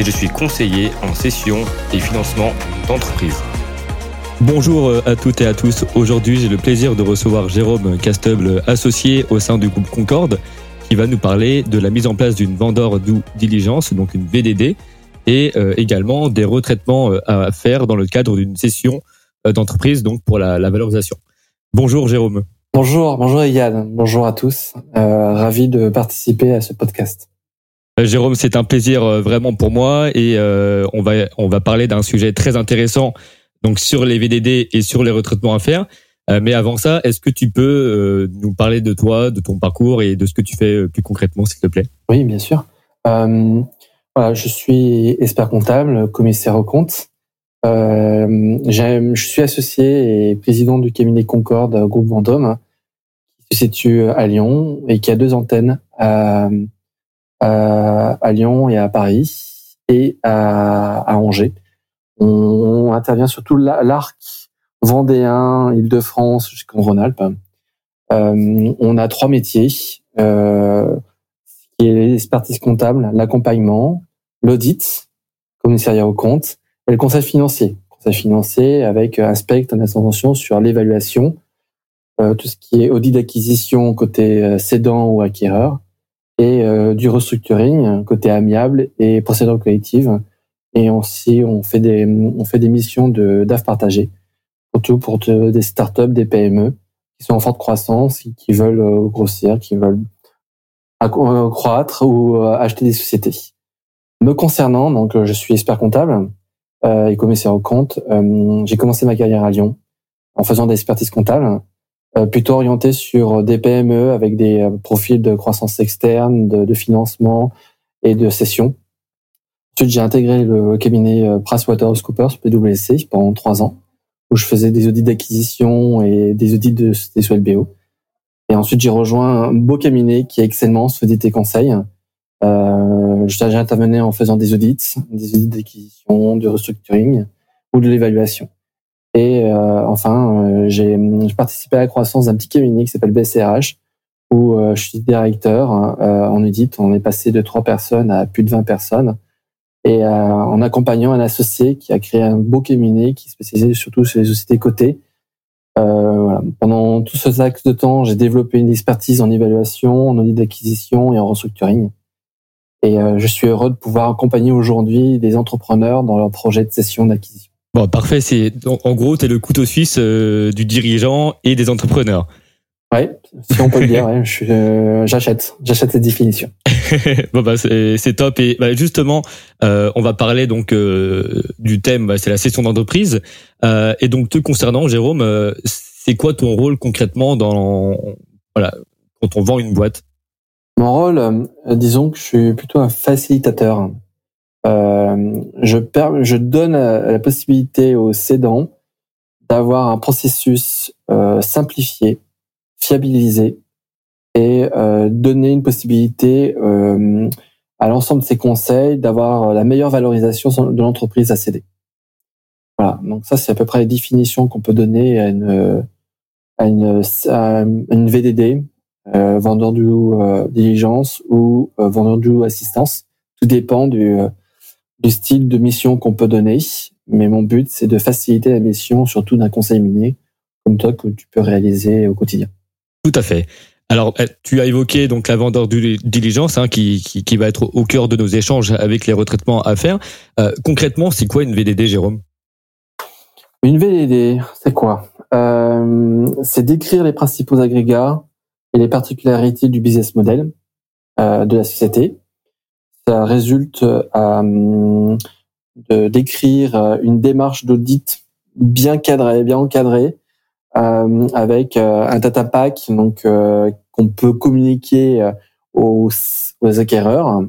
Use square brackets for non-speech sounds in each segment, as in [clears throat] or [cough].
et je suis conseiller en session et financement d'entreprise. Bonjour euh, à toutes et à tous. Aujourd'hui, j'ai le plaisir de recevoir Jérôme Casteble, associé au sein du groupe Concorde, qui va nous parler de la mise en place d'une vendeur due diligence, donc une VDD, et euh, également des retraitements euh, à faire dans le cadre d'une session d'entreprise, donc pour la, la, valorisation. Bonjour Jérôme. Bonjour, bonjour Yann, bonjour à tous. ravi de participer à ce podcast. Euh, Jérôme, c'est un plaisir euh, vraiment pour moi et euh, on va on va parler d'un sujet très intéressant donc sur les VDD et sur les retraitements à faire. mais avant ça, est-ce que tu peux nous parler de toi, de ton parcours et de ce que tu fais plus concrètement, s'il te plaît? Oui, bien sûr. voilà, je suis expert comptable, commissaire aux comptes. je suis associé et président du cabinet Concorde Groupe Vendôme, qui se situe à Lyon et qui a deux antennes à Lyon et à Paris et à, à Angers. On, intervient sur tout l'arc vendéen, Île-de-France jusqu'en Rhône-Alpes. Euh, on a trois métiers, euh, qui est l'expertise comptable, l'accompagnement, l'audit, commissariat au compte, et le conseil financier. Conseil financier avec aspect en intervention sur l'évaluation, euh, tout ce qui est audit d'acquisition côté euh, cédant ou acquéreur, et euh, du restructuring côté amiable et procédure collective. Et aussi, on fait des, on fait des missions de DAF partagé, surtout pour des startups, des PME qui sont en forte croissance, qui veulent euh, grossir, qui veulent euh, croître ou acheter des sociétés. Me concernant, donc je suis expert comptable et commissaire au compte. J'ai commencé ma carrière à Lyon en faisant des expertises comptables euh, plutôt orienté sur des PME avec des euh, profils de croissance externe, de, de financement et de cession. Ensuite, j'ai intégré le cabinet euh, PricewaterhouseCoopers, PwC, pendant trois ans, où je faisais des audits d'acquisition et des audits de des. Et ensuite, j'ai rejoint un beau cabinet qui est Excellence Audit et Conseil. Euh, J'intervenais en faisant des audits, des audits d'acquisition, du restructuring ou de l'évaluation. Et euh, enfin, euh, j'ai participé à la croissance d'un petit cabinet qui s'appelle BCRH, où euh, je suis directeur en audit. On est passé de trois personnes à plus de 20 personnes. Et en accompagnant un associé qui a créé un beau cabinet qui spécialisait surtout sur les sociétés cotées. Voilà. Pendant tout ce laps de temps, j'ai développé une expertise en évaluation, en audit d'acquisition et en restructuring. Et je suis heureux de pouvoir accompagner aujourd'hui des entrepreneurs dans leurs projets de cession d'acquisition. Bon, parfait. C'est en gros, tu es le couteau suisse euh, du dirigeant et des entrepreneurs. Oui, si on peut le dire. Ouais, euh, j'achète, j'achète cette définition. [laughs] bon bah c'est top et bah, justement, euh, on va parler donc du thème, bah, c'est la session d'entreprise. et donc te concernant, Jérôme, c'est quoi ton rôle concrètement dans voilà quand on vend une boîte? Mon rôle, disons que je suis plutôt un facilitateur. Euh, je, je donne la possibilité aux cédants d'avoir un processus euh, simplifié, fiabilisé et euh, donner une possibilité euh, à l'ensemble de ces conseils d'avoir la meilleure valorisation de l'entreprise à céder. Voilà, donc ça c'est à peu près la définition qu'on peut donner à une, à une, à une VDD, euh, vendeur du diligence ou vendeur du assistance. Tout dépend du, du style de mission qu'on peut donner, mais mon but, c'est de faciliter la mission, surtout d'un conseil minier, comme toi, que tu peux réaliser au quotidien. Tout à fait. Alors, eh, tu as évoqué donc la vendeur du diligence hein, qui, qui, qui, va être au cœur de nos échanges avec les retraitements à faire. Euh, concrètement, c'est quoi une VDD, Jérôme? Une VDD, c'est quoi? Euh, C'est d'écrire les principaux agrégats et les particularités du business model euh, de la société, ça résulte euh, d'écrire euh, une démarche d'audit bien cadrée, bien encadrée, euh, avec un data pack donc qu'on peut communiquer aux, aux acquéreurs,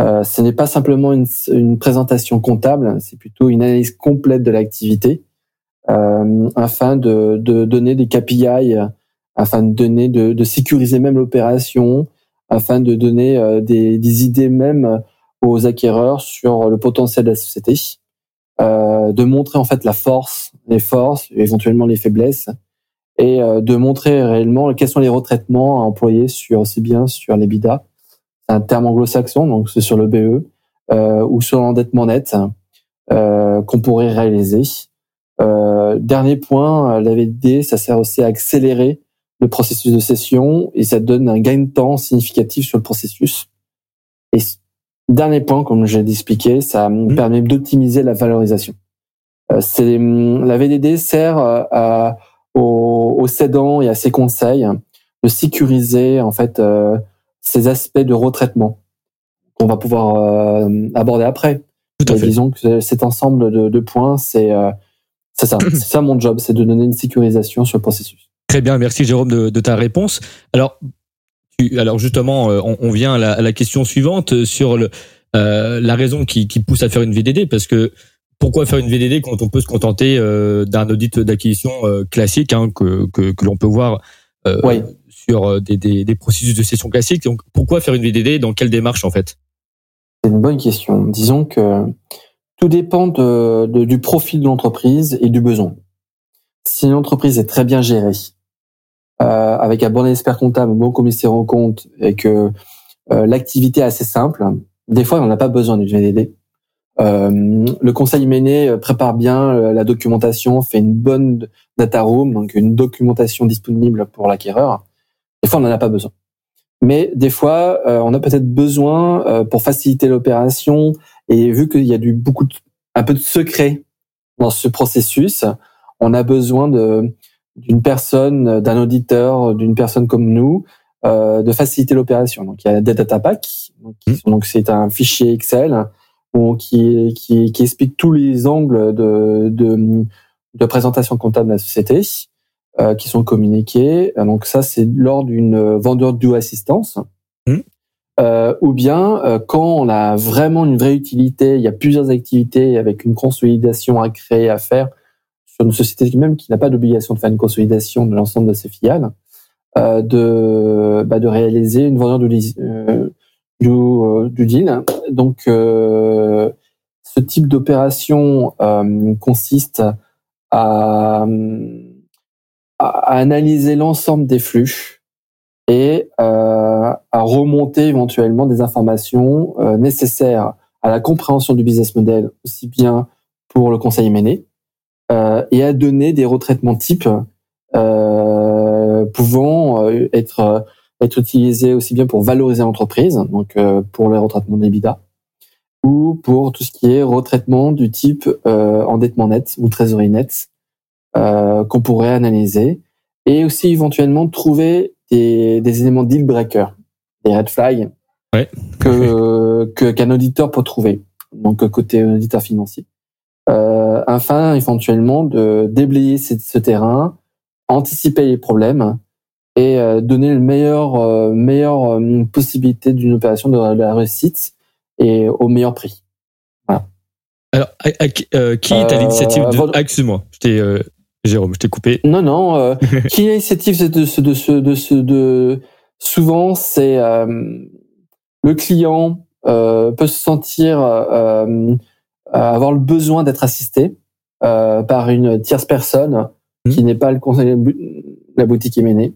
Euh, ce n'est pas simplement une, une présentation comptable, c'est plutôt une analyse complète de l'activité euh, afin de, de, donner des KPI, afin de donner de, de sécuriser même l'opération, afin de donner euh, des, des, idées même aux acquéreurs sur le potentiel de la société, euh, de montrer en fait la force, les forces, éventuellement les faiblesses, et euh, de montrer réellement quels sont les retraitements à employer sur aussi bien sur les BIDA, c'est un terme anglo-saxon, donc c'est sur le BE, euh, ou sur l'endettement net euh, qu'on pourrait réaliser. Euh, dernier point, la VD, ça sert aussi à accélérer le processus de cession et ça donne un gain de temps significatif sur le processus. Et dernier point, comme j'ai expliqué, ça mmh. permet d'optimiser la valorisation. Euh, c'est la VDD sert à, aux, aux, cédants et à ses conseils de sécuriser en fait euh, ces aspects de retraitement qu'on va pouvoir euh, aborder après. Tout à fait. Disons que cet ensemble de, de points, c'est euh, c'est ça, [clears throat] c'est ça mon job, c'est de donner une sécurisation sur le processus. Très bien, merci Jérôme de, de ta réponse. Alors, tu, alors justement, euh, on, on vient à la, à la, question suivante sur le, euh, la raison qui, qui, pousse à faire une VDD, parce que pourquoi faire une VDD quand on peut se contenter euh, d'un audit d'acquisition euh, classique hein, que, que, que l'on peut voir euh, oui. sur des, des, des, processus de session classique. Donc, pourquoi faire une VDD Dans quelle démarche en fait? C'est une bonne question. Disons que tout dépend de, de, du profil de l'entreprise et du besoin. Si l'entreprise est très bien gérée, euh, avec un bon expert comptable, un bon commissaire en compte, et que euh, l'activité est assez simple, des fois on n'a pas besoin d'une VDD. Euh, le conseil mené prépare bien la documentation, fait une bonne data room, donc une documentation disponible pour l'acquéreur. Des fois, on n'en a pas besoin. Mais des fois, euh, on a peut-être besoin euh, pour faciliter l'opération et vu qu'il y a du beaucoup de, un peu de secret dans ce processus, on a besoin de d'une personne, d'un auditeur, d'une personne comme nous, euh, de faciliter l'opération. Donc il y a des data packs, donc mmh. c'est un fichier Excel où, qui, qui, qui explique tous les angles de, de, de présentation comptable de la société euh, qui sont communiqués. Donc ça, c'est lors d'une vendeur de assistance. Mmh. Euh, ou bien euh, quand on a vraiment une vraie utilité, il y a plusieurs activités avec une consolidation à créer, à faire sur une société même qui n'a pas d'obligation de faire une consolidation de l'ensemble de ses filiales, euh, de, bah, de réaliser une vendeur du, euh, du, euh, du, deal. Donc ce type d'opération consiste à, à analyser l'ensemble des flux et euh, à remonter éventuellement des informations euh, nécessaires à la compréhension du business model, aussi bien pour le conseil mené, euh, et à donner des retraitements types euh, pouvant euh, être être utilisés aussi bien pour valoriser l'entreprise, donc euh, pour les retraitements d'EBITDA, ou pour tout ce qui est retraitement du type endettement net ou trésorerie net, euh, qu'on pourrait analyser et aussi éventuellement trouver des, des éléments deal breaker, des red flags ouais. que que qu'un auditeur peut trouver. Donc côté auditeur financier. Euh, afin éventuellement de déblayer ce, terrain, anticiper les problèmes et euh, donner le meilleur euh, meilleure euh, possibilité d'une opération de la réussite et au meilleur prix. Voilà. Alors, à, à, euh, qui est à l'initiative de... Ah, excuse-moi, je t'ai Jérôme, je t'ai coupé. Non, non. Euh, [laughs] qui est l'initiative de ce, de ce, de ce, de souvent c'est euh, le client euh, peut se sentir euh, avoir le besoin d'être assisté euh, par une tierce personne mmh. qui n'est pas le conseil la boutique Eméné.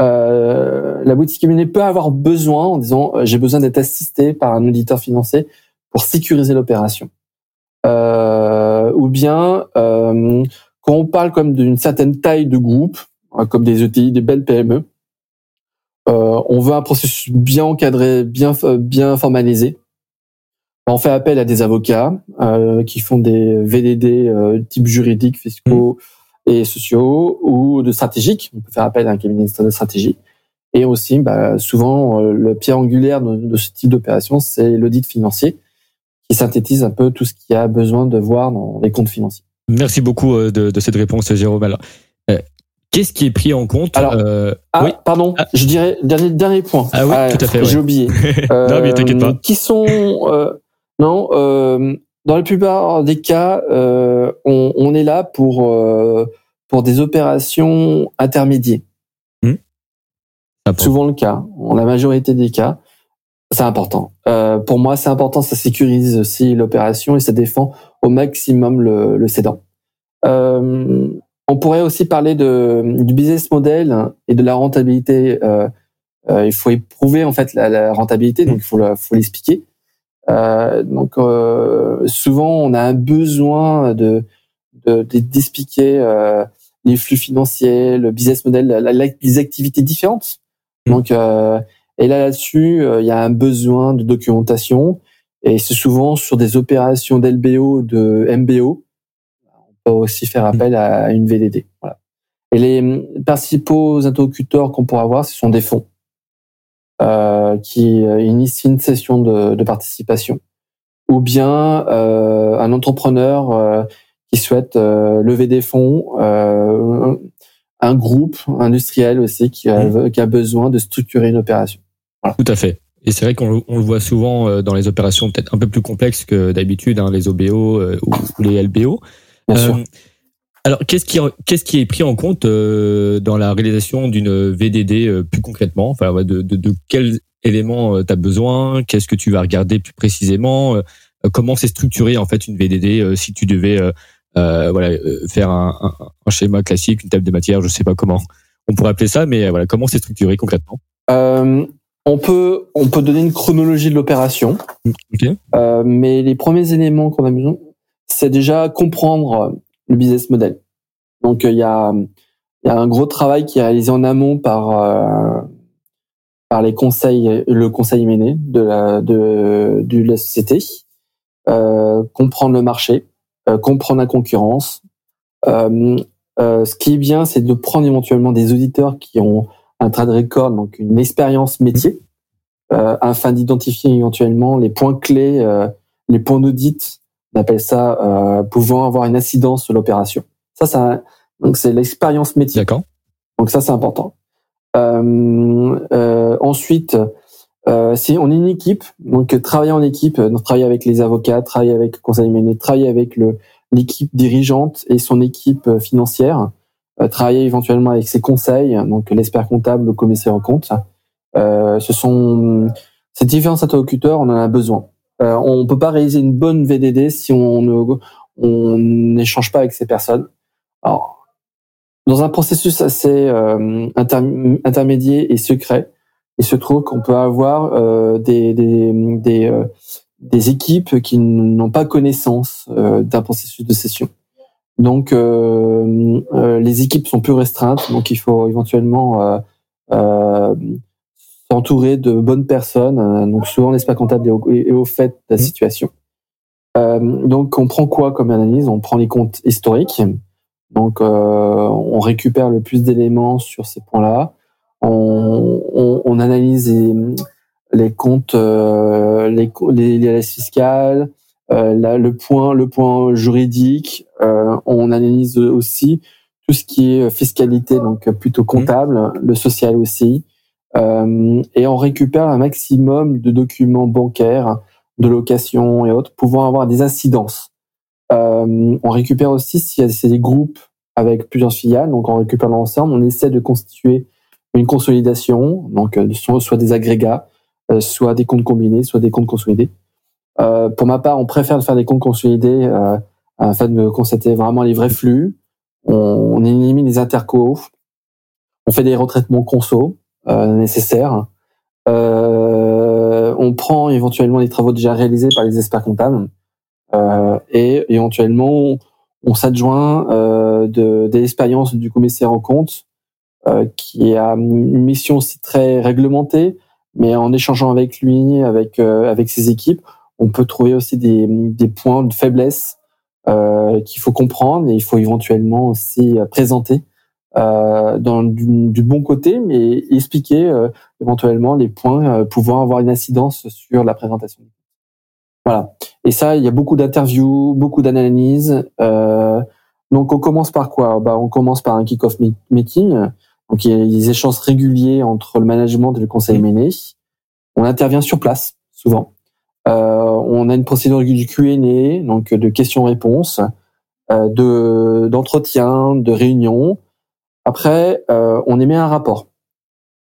Euh, la boutique Eméné peut avoir besoin en disant j'ai besoin d'être assisté par un auditeur financier pour sécuriser l'opération. ou bien quand on parle comme d'une certaine taille de groupe, hein, comme des ETI, des belles PME, euh, on veut un processus bien encadré, bien bien formalisé. On fait appel à des avocats euh, qui font des VDD euh, type juridiques, fiscaux mmh. et sociaux ou de stratégiques. On peut faire appel à un cabinet de stratégie. Et aussi, bah, souvent, euh, le pierre angulaire de, de ce type d'opération, c'est l'audit financier qui synthétise un peu tout ce qu'il y a besoin de voir dans les comptes financiers. Merci beaucoup euh, de, de, cette réponse, Jérôme. Alors, euh, Qu'est-ce qui est pris en compte Alors, ah, pardon, ah. je dirais dernier dernier point. Ah oui, tout à fait. J'ai oublié. [laughs] non, mais t'inquiète pas. Qui sont non dans la plupart des cas, on, on, est là pour pour des opérations intermédiaires. Hmm. Souvent le cas, en la majorité des cas, c'est important. Euh, pour moi, c'est important, ça sécurise aussi l'opération et ça défend au maximum le, le cédant. Euh, on pourrait aussi parler de, du business model et de la rentabilité. Euh, euh il faut éprouver en fait la, la rentabilité, donc il faut, faut l'expliquer. Euh, donc euh, souvent, on a un besoin de d'expliquer de, les flux financiers, le business model, les activités différentes. Mmh. Donc, euh, et là là-dessus, euh, il y a un besoin de documentation et c'est souvent sur des opérations d'LBO, de MBO. On peut aussi faire appel mmh. à une VDD. Voilà. Et les principaux interlocuteurs qu'on pourra avoir, ce sont des fonds euh, qui euh, initient une session de, de participation, ou bien euh, un entrepreneur euh, qui souhaitent euh, lever des fonds, euh, un groupe industriel aussi qui a, mmh. qui a, besoin de structurer une opération. Voilà. Tout à fait. Et c'est vrai qu'on le voit souvent euh, dans les opérations peut-être un peu plus complexes que d'habitude, hein, les OBO ou, les LBO. Bien sûr. Alors, qu'est-ce qui, qu'est-ce qui est pris en compte dans la réalisation d'une VDD plus concrètement? Enfin, de, de, de quels éléments tu as besoin? Qu'est-ce que tu vas regarder plus précisément? Comment c'est structuré en fait une VDD si tu devais euh, voilà, euh, faire un, un, un, schéma classique, une table de matière, je sais pas comment on pourrait appeler ça, mais euh, voilà, comment c'est structuré concrètement? Euh, On peut on peut donner une chronologie de l'opération, okay. euh, mais les premiers éléments qu'on a besoin, c'est déjà comprendre le business model. Donc il y a y a un gros travail qui est réalisé en amont par euh, par les conseils, le conseil mené de la de, de la société, euh, comprendre le marché, euh, comprendre la concurrence. Euh, euh, ce qui est bien, c'est de prendre éventuellement des auditeurs qui ont un trade record, donc une expérience métier, afin d'identifier éventuellement les points clés, les points d'audit, on appelle ça, pouvant avoir une incidence sur l'opération. Ça, ça, donc c'est l'expérience métier. D'accord. Donc ça, c'est important. Euh, euh, ensuite, euh, si on est une équipe, donc travailler en équipe, donc travailler avec les avocats, travailler avec le conseil mené, travailler avec le l'équipe dirigeante et son équipe euh, financière, euh, travailler éventuellement avec ses conseils, donc l'expert comptable, le commissaire en compte. Euh, ce sont ces différents interlocuteurs, on en a besoin. Euh, on peut pas réaliser une bonne VDD si on ne on n'échange pas avec ces personnes. Alors, dans un processus assez euh, intermédiaire et secret, il se trouve qu'on peut avoir euh, des, des, des, euh, des, équipes qui n'ont pas connaissance euh, d'un processus de session. Donc, euh, euh, les équipes sont plus restreintes, donc il faut éventuellement s'entourer de bonnes personnes. donc, souvent, l'espace comptable est au, fait de la mmh. situation. donc, on prend quoi comme analyse? On prend les comptes historiques. Donc, on récupère le plus d'éléments sur ces points-là on, on, on analyse les, les comptes, euh, les, les, les fiscales, euh, là, le point, le point juridique. Euh, on analyse aussi tout ce qui est fiscalité, donc plutôt mmh. comptable, le social aussi. Euh, et on récupère un maximum de documents bancaires, de location et autres, pouvant avoir des incidences. Euh, on récupère aussi s'il y a des groupes avec plusieurs filiales, donc on récupère l'ensemble, on essaie de constituer une consolidation, donc euh, soit des agrégats, euh, soit des comptes combinés, soit des comptes consolidés. Euh, pour ma part, on préfère faire des comptes consolidés afin de constater vraiment les vrais flux. On, on élimine les intercos, on fait des retraitements conso nécessaires. on prend éventuellement les travaux déjà réalisés par les experts comptables et éventuellement on, s'adjoint de, des expériences du commissaire en compte euh, qui a une mission aussi très réglementée, mais en échangeant avec lui, avec euh, avec ses équipes, on peut trouver aussi des, des points de faiblesse euh, qu'il faut comprendre et il faut éventuellement aussi présenter euh, dans du, du, bon côté, mais expliquer euh, éventuellement les points pouvant avoir une incidence sur la présentation. Voilà. Et ça, il y a beaucoup d'interviews, beaucoup d'analyses. Euh, Donc on commence par quoi? Bah, On commence par un kick-off meeting. Donc il y a des échanges réguliers entre le management et le conseil mené. On intervient sur place, souvent. Euh, on a une procédure du Q&A, donc de questions-réponses, euh, de d'entretien, de réunions. Après, euh, on émet un rapport.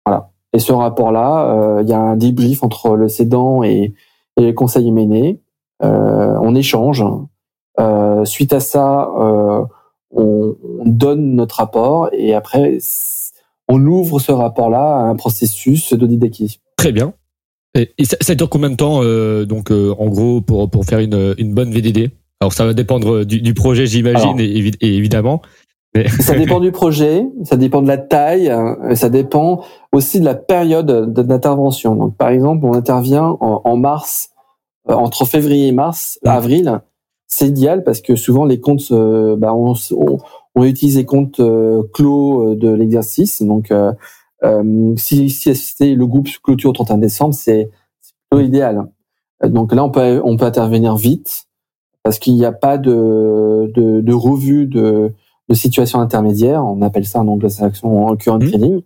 Voilà. Et ce rapport-là, euh, il y a un débrief entre le cédant et, et le conseil mené. Euh, on échange. Euh, suite à ça, on, on, donne notre rapport et après, on ouvre ce rapport-là à un processus d'audit d'acquisition. Très bien. Et, ça, dure combien de temps, euh, donc euh, en gros, pour pour faire une, une bonne VDD Alors ça va dépendre du, du projet, j'imagine, et, évidemment. Mais... Ça dépend [laughs] du projet, ça dépend de la taille, ça dépend aussi de la période d'intervention. Donc par exemple, on intervient en, en mars, euh, entre février et mars, avril, c'est idéal parce que souvent les comptes, bah, on, on, on, utilise les comptes clos de l'exercice, donc euh, si, si c'était le groupe clôture au 31 décembre, c'est plutôt idéal. Donc là, on peut, on peut intervenir vite parce qu'il n'y a pas de, de, de revue de, de, situation intermédiaire. On appelle ça en anglo-saxon en current mmh. trading.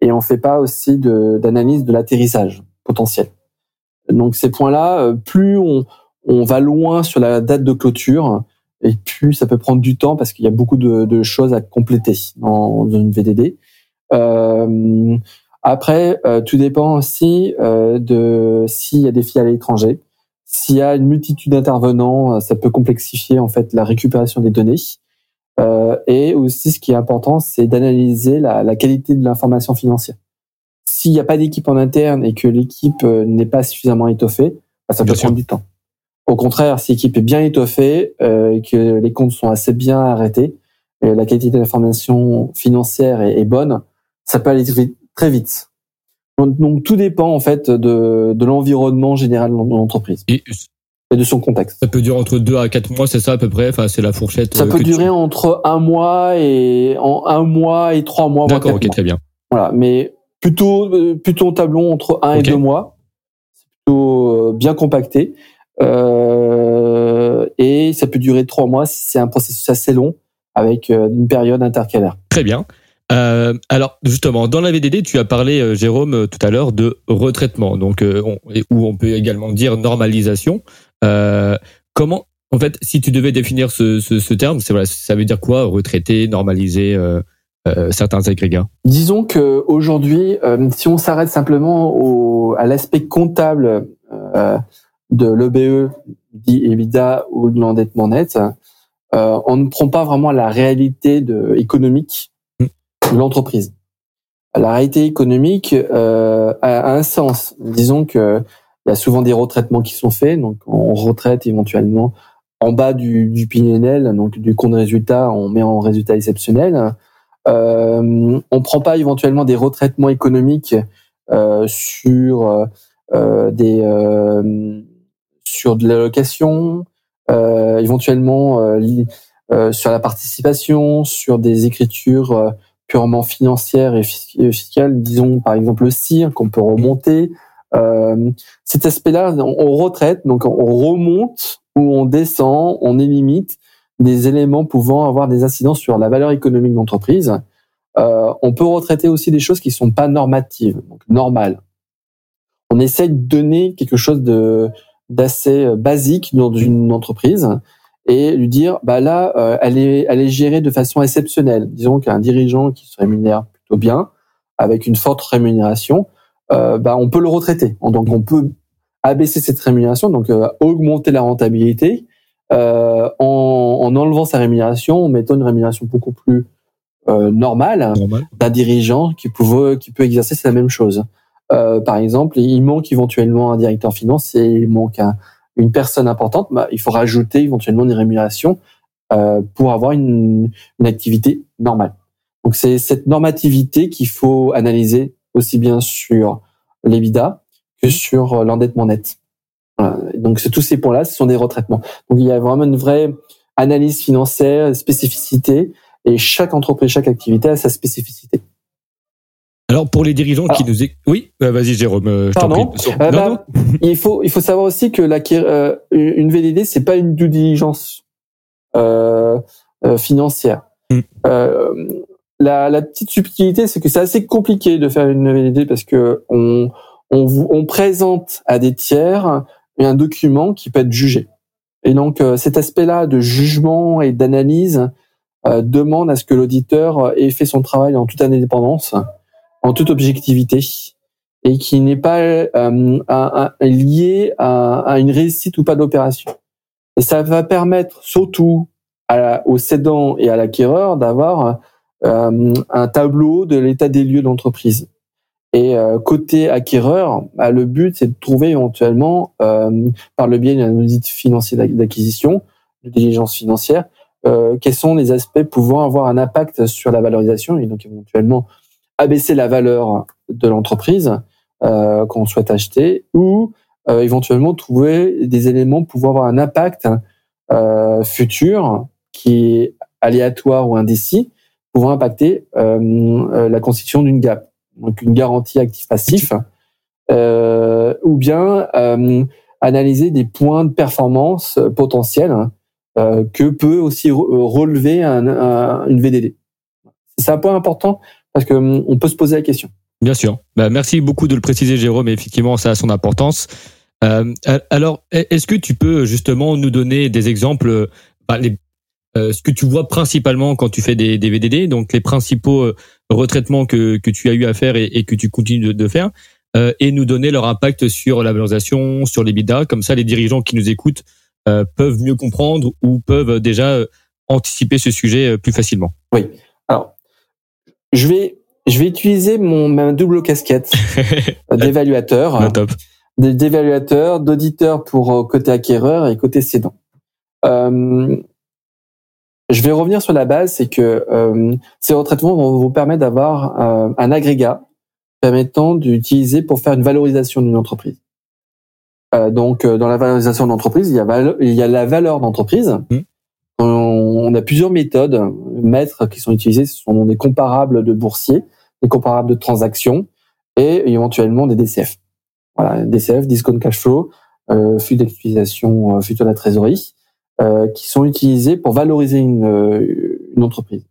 Et on fait pas aussi d'analyse de, l'atterrissage potentiel. Donc ces points-là, euh, plus on, on va loin sur la date de clôture, et plus ça peut prendre du temps parce qu'il y a beaucoup de, de choses à compléter dans une VDD. Euh, après, euh, tout dépend aussi euh, de s'il y a des filiales à l'étranger. S'il y a une multitude d'intervenants, ça peut complexifier en fait la récupération des données. Euh, et aussi, ce qui est important, c'est d'analyser la, la, qualité de l'information financière. S'il n'y a pas d'équipe en interne et que l'équipe n'est pas suffisamment étoffée, bah, ça peut prendre du temps. Au contraire, si l'équipe est bien étoffée, euh, que les comptes sont assez bien arrêtés, et la qualité de l'information financière est, est bonne, ça peut aller très vite. Donc, tout dépend en fait de, de l'environnement général de l'entreprise et, de son contexte. Ça peut durer entre deux à quatre mois, c'est ça à peu près? Enfin, c'est la fourchette. Ça euh, peut durer entre un mois et en un mois et trois mois. D'accord, ok, très bien. Voilà, mais plutôt euh, plutôt en tableau entre un et deux mois. C'est plutôt euh, bien compacté. Euh, et ça peut durer trois mois si c'est un processus assez long avec une période intercalaire. Très bien. Euh, alors justement, dans la VDD, tu as parlé, Jérôme, tout à l'heure de retraitement, donc euh, on, où on peut également dire normalisation. Comment, en fait, si tu devais définir ce, ce, ce terme, voilà, ça veut dire quoi, retraiter, normaliser certains agrégats? Disons que aujourd'hui, si on s'arrête simplement au, à l'aspect comptable de l'EBE, dit EBITDA ou de l'endettement net, on ne prend pas vraiment la réalité de, économique l'entreprise. La réalité économique euh, a, un sens. Disons que il y a souvent des retraitements qui sont faits, donc on retraite éventuellement en bas du, du PNL, donc du compte résultat, on met en résultat exceptionnel. Euh, on prend pas éventuellement des retraitements économiques euh, sur euh, des euh, sur de l'allocation, euh, éventuellement euh, sur la participation, sur des écritures purement financière et fiscale, disons par exemple le CIR qu'on peut remonter. Euh, cet aspect-là, on, retraite, donc on remonte ou on descend, on élimine des éléments pouvant avoir des incidences sur la valeur économique de l'entreprise. Euh, on peut retraiter aussi des choses qui sont pas normatives, donc normales. On essaye de donner quelque chose de d'assez basique dans une entreprise et lui dire bah là euh, elle est elle est gérée de façon exceptionnelle disons qu'un dirigeant qui se rémunère plutôt bien avec une forte rémunération euh, bah on peut le retraiter. Donc on peut abaisser cette rémunération donc euh, augmenter la rentabilité. Euh, en, en, enlevant sa rémunération en mettant une rémunération beaucoup plus euh, normale d'un dirigeant qui peut qui peut exercer la même chose. Par exemple il manque éventuellement un directeur financier il manque un une personne importante, bah, il faut rajouter éventuellement des rémunérations euh, pour avoir une, une activité normale. Donc c'est cette normativité qu'il faut analyser aussi bien sur l'EBITDA que sur l'endettement net. Voilà. Donc tous ces points-là, ce sont des retraitements. Donc il y a vraiment une vraie analyse financière, spécificité, et chaque entreprise, chaque activité a sa spécificité. Alors pour les dirigeants qui nous oui, bah, vas-y Jérôme, euh, je Pardon. Euh, bah, il faut il faut savoir aussi que la euh, une VDD c'est pas une due diligence. Euh, financière. Mm. La, la, petite subtilité, c'est que c'est assez compliqué de faire une VDD parce que on, on, on présente à des tiers un document qui peut être jugé. Et donc cet aspect-là de jugement et d'analyse demande à ce que l'auditeur ait fait son travail en toute indépendance, en toute objectivité, et qui n'est pas euh, lié à, une réussite ou pas d'opération. Et ça va permettre surtout à, au cédant et à l'acquéreur d'avoir euh, un tableau de l'état des lieux d'entreprise. Et euh, côté acquéreur, bah, le but c'est de trouver éventuellement, par le biais d'un audit financier d'acquisition, de diligence financière, quels sont les aspects pouvant avoir un impact sur la valorisation et donc éventuellement abaisser la valeur de l'entreprise euh, qu'on souhaite acheter ou euh, éventuellement trouver des éléments pouvant avoir un impact euh, futur qui est aléatoire ou indécis pouvant impacter la constitution d'une GAP, donc une garantie actif-passif, ou bien analyser des points de performance potentiels que peut aussi relever une VDD. C'est un point important parce qu'on peut se poser la question. Bien sûr. Bah, merci beaucoup de le préciser, Jérôme. effectivement, ça a son importance. Euh, alors, est-ce que tu peux justement nous donner des exemples, bah, euh, ce que tu vois principalement quand tu fais des, des VDD, donc les principaux euh, retraitements que, que tu as eu à faire et, et que tu continues de, de faire, euh, et nous donner leur impact sur la valorisation, sur les bidas. Comme ça, les dirigeants qui nous écoutent euh, peuvent mieux comprendre ou peuvent déjà anticiper ce sujet plus facilement. Oui. Alors, je vais je vais utiliser mon ma double casquette [laughs] d'évaluateur, d'évaluateur, d'auditeur pour euh, côté acquéreur et côté cédant. Euh, je vais revenir sur la base, c'est que euh, ces retraitements vont vous permettre d'avoir euh, un agrégat permettant d'utiliser pour faire une valorisation d'une entreprise. Euh, donc, dans la valorisation d'entreprise, il y a, il y a la valeur d'entreprise. Mmh. On, on, a plusieurs méthodes maîtres qui sont utilisées. Ce sont des comparables de boursiers des comparables de transactions et éventuellement des DCF. Voilà, DCF, discount cash flow, euh, flux d'utilisation euh, futur de la trésorerie, euh, qui sont utilisés pour valoriser une, euh, une entreprise.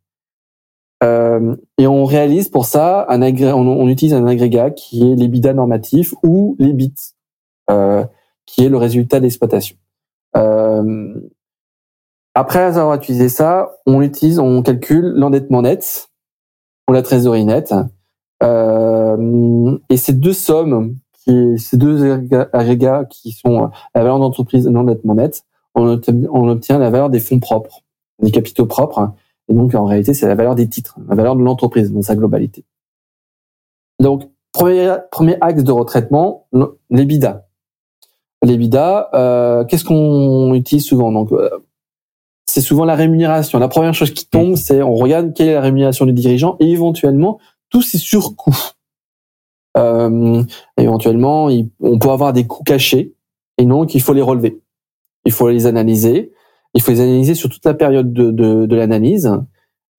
Euh, et on réalise pour ça un agré on, utilise un agrégat qui est l'EBITDA normatif ou l'EBIT, euh, qui est le résultat d'exploitation. Euh, après avoir utilisé ça, on utilise, on calcule l'endettement net, pour la trésorerie nette. Euh, et ces deux sommes, ces deux agrégats qui sont la valeur d'entreprise et l'endettement net, on obtient, on obtient la valeur des fonds propres, des capitaux propres. Et donc, en réalité, c'est la valeur des titres, la valeur de l'entreprise dans sa globalité. Donc, premier, premier axe de retraitement, l'EBITDA. L'EBITDA, euh, qu'est-ce qu'on utilise souvent? Donc, euh, c'est souvent la rémunération. La première chose qui tombe, mm. c'est on regarde quelle est la rémunération du dirigeant et éventuellement tous ces surcoûts. Euh, éventuellement, on peut avoir des coûts cachés et donc il faut les relever. Il faut les analyser. Il faut les analyser sur toute la période de, de, de l'analyse,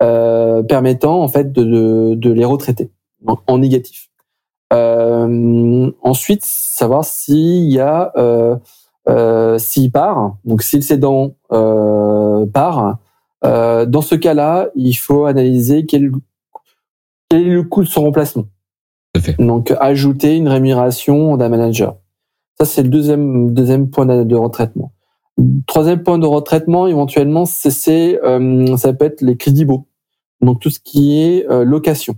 euh, permettant en fait de, de, de les retraiter en, en négatif. Euh, ensuite, savoir s'il y a euh, euh, s'il part, donc si le cédant euh, part, euh, dans ce cas-là, il faut analyser quel, quel, est le coût de son remplacement. Donc ajouter une rémunération d'un manager. Ça c'est le deuxième deuxième point de, retraitement. Troisième point de retraitement, éventuellement, c'est euh, ça peut être les crédits beaux. Donc tout ce qui est euh, location.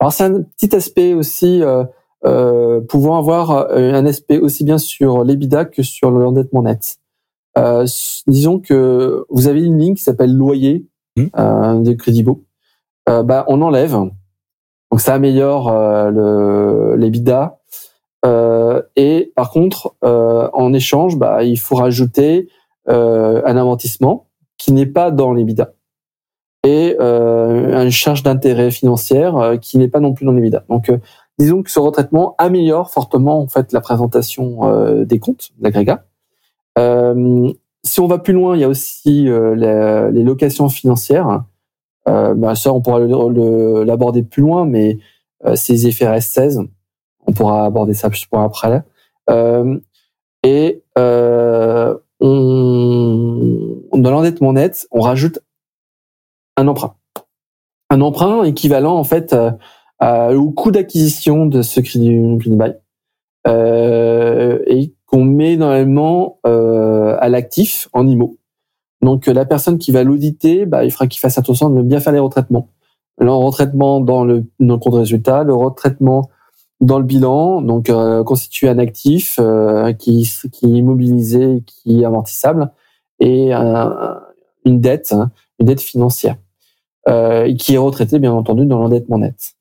Alors c'est un petit aspect aussi euh, euh, pouvant avoir euh, un aspect aussi bien sur l'EBITDA que sur l'endettement net. Euh, disons que vous avez une ligne qui s'appelle loyer mmh. euh, de crédit beau. Euh, bah, on enlève. Donc ça améliore euh, le, l'EBITDA. Et par contre, en échange, bah, il faut rajouter un amortissement qui n'est pas dans l'EBITDA et une charge d'intérêt financière qui n'est pas non plus dans l'EBITDA. Donc disons que ce retraitement améliore fortement en fait la présentation euh, des comptes l'agrégat. Euh, si on va plus loin, il y a aussi euh, les, locations financières. Euh, bah, ça, on pourra l'aborder plus loin, mais c'est les FRS 16. On pourra aborder ça plus pour après. Et on, dans l'endettement net, on rajoute un emprunt. Un emprunt équivalent en fait au coût d'acquisition de ce crédit, crédit bail et qu'on met normalement à l'actif en IMO. Donc la personne qui va l'auditer, bah, il fera qu'il fasse attention de bien faire les retraitements. Le retraitement dans le, dans le compte résultat, le retraitement dans le bilan, donc euh, constituer un actif euh, qui, qui est immobilisé, qui est amortissable, et une dette, hein, une dette financière, euh, qui est retraitée bien entendu dans l'endettement net.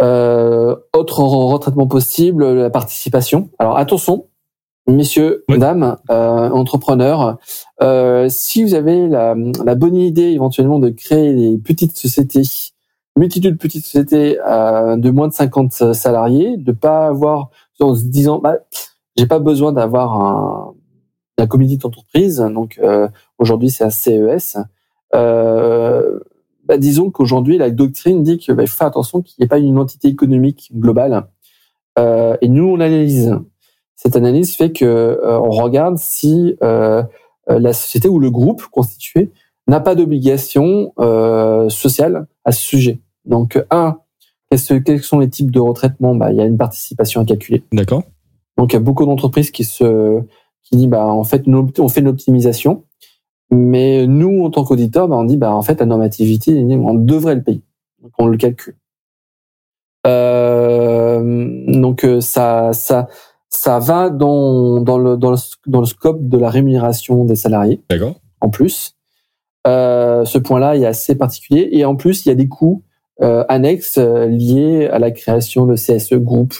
Euh, autre retraitement possible, la participation. Alors attention, messieurs, dames, euh, entrepreneurs, euh, si vous avez la, la, bonne idée éventuellement de créer des petites sociétés, multitude de petites sociétés euh, de moins de 50 salariés, de pas avoir en se disant, bah, j'ai pas besoin d'avoir un, un comité d'entreprise, donc euh, aujourd'hui c'est un CES. Euh, bah, disons qu'aujourd'hui la doctrine dit que bah, faut attention qu'il n'y ait pas une entité économique globale. Euh, et nous on analyse cette analyse fait que euh, on regarde si euh, euh, la société ou le groupe constitué n'a pas d'obligation sociale à ce sujet. Donc, un, quels sont les types de retraitement bah, Il y a une participation à calculer. D'accord. Donc, il y a beaucoup d'entreprises qui se qui dit bah en fait on fait une optimisation, mais nous en tant qu'auditeur bah, on dit bah en fait la normativité on devrait le payer, donc on le calcule. Euh, donc ça ça ça va dans, dans, le, dans, le, dans le scope de la rémunération des salariés. D'accord. En plus, euh, ce point-là est assez particulier. Et en plus, il y a des coûts euh, annexes euh, liés à la création de CSE groupe.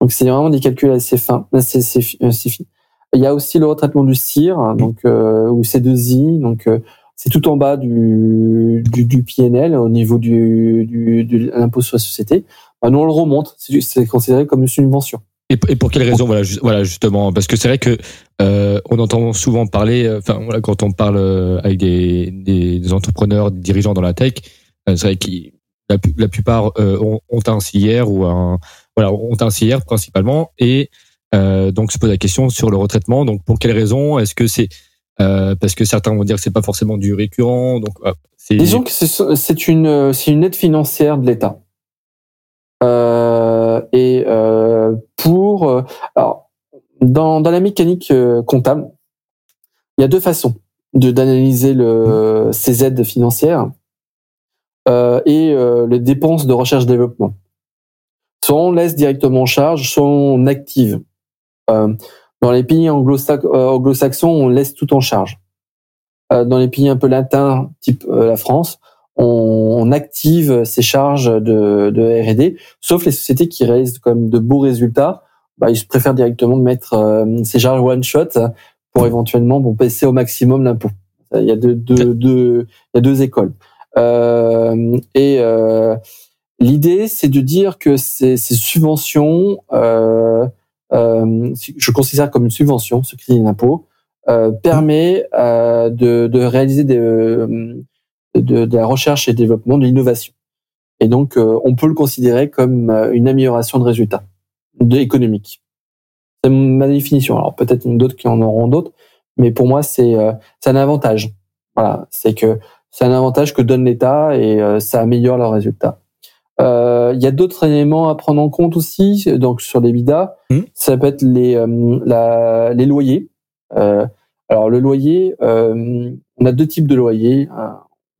Donc, c'est vraiment des calculs assez fins, assez, assez, assez fins. Il y a aussi le retraitement du CIR, donc euh, ou C2I, donc euh, c'est tout en bas du, du, PNL au niveau du, du, de l'impôt sur la société. Ben, nous on le remonte, c'est considéré comme une subvention. Et, pour quelles raisons voilà, voilà justement parce que c'est vrai que euh, on entend souvent parler euh, enfin voilà quand on parle euh, avec des, des, entrepreneurs des dirigeants dans la tech euh, c'est vrai que la, la plupart ont, ont, un CIR ou un voilà ont un CIR principalement et donc se pose la question sur le retraitement. Donc pour quelles raisons est-ce que c'est parce que certains vont dire que c'est pas forcément du récurrent donc disons que c'est une c'est une aide financière de l'État. Et pour euh, alors dans, dans la mécanique euh, comptable, il y a deux façons de d'analyser le ces aides financières. euh, et euh, les dépenses de recherche développement. Soit on laisse directement en charge, soit on active. Euh, dans les pays anglo-saxons, on laisse tout en charge. Euh, dans les pays un peu latins, type la France, on, active ces charges de, de R&D, sauf les sociétés qui réalisent comme de beaux résultats bah, ils préfèrent directement mettre euh, ces charges one shot pour éventuellement bon baisser au maximum l'impôt. Il y a deux, deux, deux, il y a deux écoles. Euh, et euh, l'idée, c'est de dire que ces, subventions, euh, je considère comme une subvention, ce crédit d'impôt, permet de, réaliser de, la recherche et développement, de l'innovation. Et donc, on peut le considérer comme une amélioration de résultats de économique. C'est ma définition. Alors peut-être d'autres qui en auront d'autres, mais pour moi c'est euh, un avantage. Voilà, c'est que c'est un avantage que donne l'État et euh, ça améliore leurs résultats. Euh, il y a d'autres éléments à prendre en compte aussi, donc sur les bidas, mmh. ça peut être les la, les loyers. alors le loyer, on a deux types de loyers.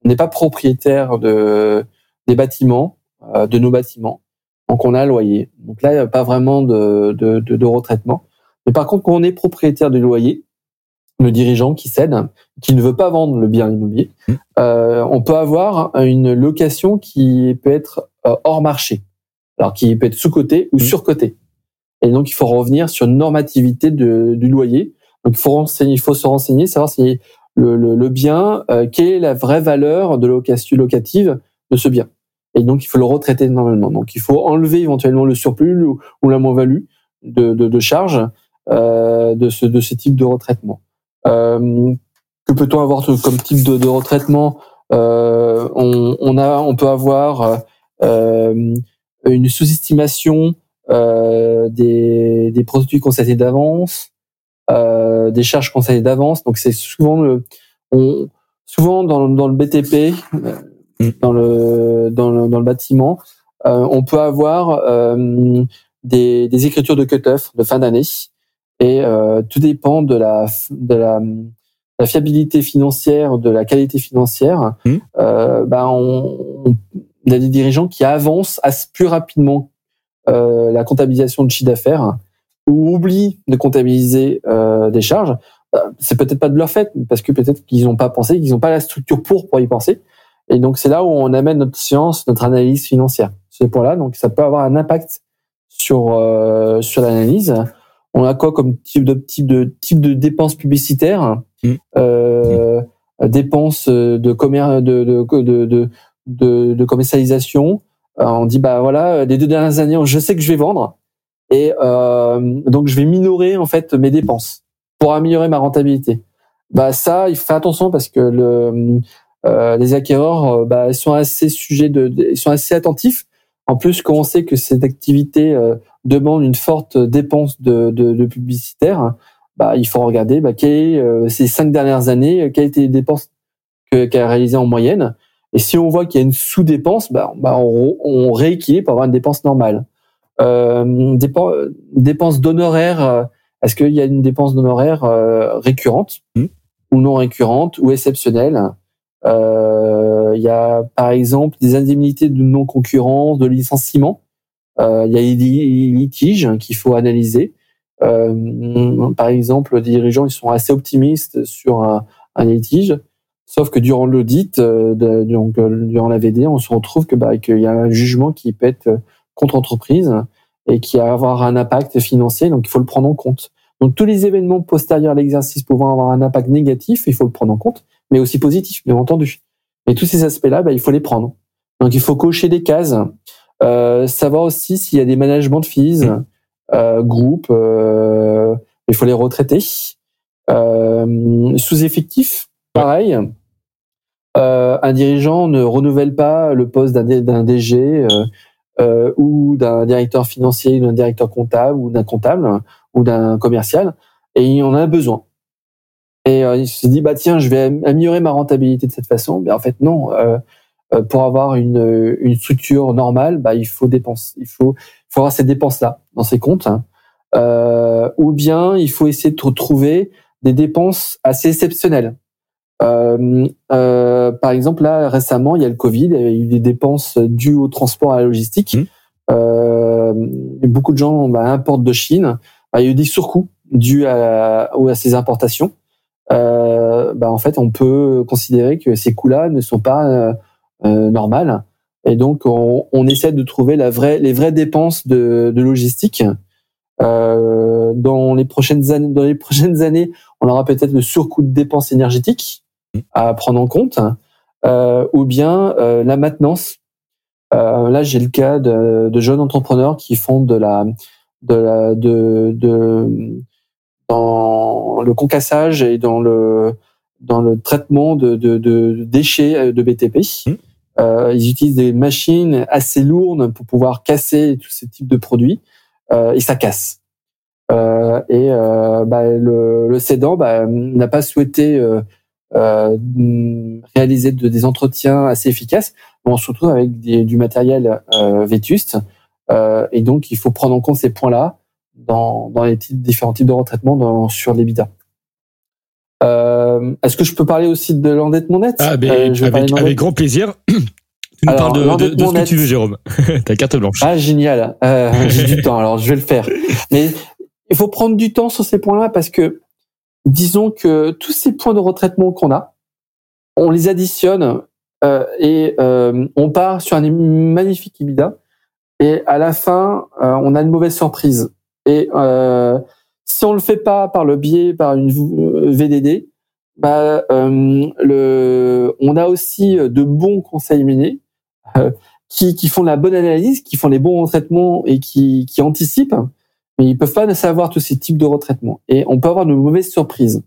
On n'est pas propriétaire de des bâtiments, de nos bâtiments. Donc on a un loyer. Donc là, il n'y a pas vraiment de, de, de, de, retraitement. Mais par contre, quand on est propriétaire du loyer, le dirigeant qui cède, qui ne veut pas vendre le bien immobilier, mmh. euh, on peut avoir une location qui peut être euh, hors marché. Alors qui peut être sous-côté ou mmh. sur-côté. Et donc il faut revenir sur une normativité de, du loyer. Donc il faut, renseigner, il faut se renseigner, savoir si le, le, le bien, euh, quelle est la vraie valeur de location locative de ce bien et donc il faut le retraiter normalement. Donc il faut enlever éventuellement le surplus ou, la moins-value de, de, de charge euh, de ce de ce type de retraitement. Euh, que peut-on avoir comme type de, de retraitement euh, on, on, a on peut avoir euh, une sous-estimation euh, des, des produits constatés d'avance, euh, des charges constatées d'avance. Donc c'est souvent le, on, souvent dans, dans le BTP, mm. dans le dans le, dans le bâtiment, on peut avoir des, des écritures de cut-off de fin d'année et tout dépend de la de la la fiabilité financière, de la qualité financière, mmh. euh, ben on, on, a des dirigeants qui avancent plus rapidement euh, la comptabilisation de chiffre d'affaires ou oublient de comptabiliser euh, des charges. Euh, c'est peut-être pas de leur fait, parce que peut-être qu'ils n'ont pas pensé, qu'ils n'ont pas la structure pour pour y penser. Et donc c'est là où on amène notre science, notre analyse financière. Ce point-là, donc ça peut avoir un impact sur euh, sur l'analyse. On a quoi comme type de type de type de dépenses publicitaires? Mm. Euh, dépenses de commerce, de, de, de, de, de commercialisation. Euh, on dit bah voilà, les deux dernières années, je sais que je vais vendre et euh, donc je vais minorer en fait mes dépenses pour améliorer ma rentabilité. Bah ça, il faut faire attention parce que le, euh, les acquéreurs, bah, ils sont assez sujets de, ils sont assez attentifs. En plus, quand on sait que cette activité euh, demande une forte dépense de, de, de publicitaire, bah, il faut regarder bah, quelles euh, ces cinq dernières années, euh, quelles étaient les dépenses qu'elle a réalisées en moyenne. Et si on voit qu'il y a une sous-dépense, bah, bah, on, on, rééquilibre pour avoir une dépense normale. Euh, dépenses d'honoraires, euh, est-ce qu'il y a une dépense d'honoraires récurrente mmh. ou non récurrente ou exceptionnelle? Euh, Il y a par exemple des indemnités de non-concurrence, de licenciement. Euh, il y a des litiges qu'il faut analyser. Euh, par exemple, les dirigeants ils sont assez optimistes sur un, litige, sauf que durant l'audit, euh, donc euh, durant la VD, on se retrouve que bah, qu'il y a un jugement qui être contre entreprise et qui va avoir un impact financier, donc il faut le prendre en compte. Donc tous les événements postérieurs à l'exercice pouvant avoir un impact négatif, il faut le prendre en compte, mais aussi positif, bien entendu. Et tous ces aspects-là, bah, il faut les prendre. Donc il faut cocher des cases, euh, savoir aussi s'il y a des managements de fees, euh, groupe, euh, il faut les retraiter. Euh, sous-effectif, pareil. un dirigeant ne renouvelle pas le poste d'un DG ou d'un directeur financier, d'un directeur comptable ou d'un comptable ou d'un commercial, et il en a besoin. Et il se dit bah tiens, je vais améliorer ma rentabilité de cette façon. Mais en fait non. Pour avoir une, une structure normale, bah, il faut dépenser, il faut, faut avoir ces dépenses-là dans ses comptes. Euh, ou bien il faut essayer de trouver des dépenses assez exceptionnelles. Euh, euh, par exemple, là récemment, il y a le Covid, il y a eu des dépenses dues au transport et à la logistique. Mmh. Euh, beaucoup de gens bah, importent de Chine. Bah, il y a eu des surcoûts dus à, à ces importations. Euh, bah, en fait, on peut considérer que ces coûts-là ne sont pas euh, euh normales et donc, on, on, essaie de trouver la vraie, les vraies dépenses de, de logistique. Euh, dans les prochaines années, dans les [laughs] prochaines années, on aura peut-être le surcoût de dépenses énergétiques à prendre en compte, euh, ou bien euh, la maintenance. Euh, là, j'ai le cas de, de, jeunes entrepreneurs qui font de la, de la, de, de dans le concassage et dans le dans le traitement de, de, de déchets de BTP. Euh, ils utilisent des machines assez lourdes pour pouvoir casser tous ces types de produits euh, et ça casse. Euh, et euh, bah, le, le cédant bah, n'a pas souhaité euh, euh, réaliser de, des entretiens assez efficaces. On se retrouve avec du matériel vétuste et donc il faut prendre en compte ces points-là dans, dans les différents types de retraitement dans, sur l'EBITDA. Euh, Est-ce que je peux parler aussi de l'endettement net? Ah, ben, euh, avec, avec grand plaisir. [clears throat] Tu nous parles de, de, de, ce que tu veux, Jérôme. [laughs] Ta carte blanche. Ah, génial. Euh, [laughs] J'ai du temps, alors je vais le faire. Mais il faut prendre du temps sur ces points-là parce que, disons que tous ces points de retraitement qu'on a, on les additionne euh, et euh, on part sur un magnifique EBITDA. Et à la fin, euh, on a une mauvaise surprise. Et euh, si on le fait pas par le biais, par une VDD, bah, euh, le, on a aussi de bons conseils menés euh, qui, qui font la bonne analyse, qui font les bons retraitements et qui, qui anticipent, mais ils peuvent pas savoir tous ces types de retraitements. Et on peut avoir de mauvaises surprises.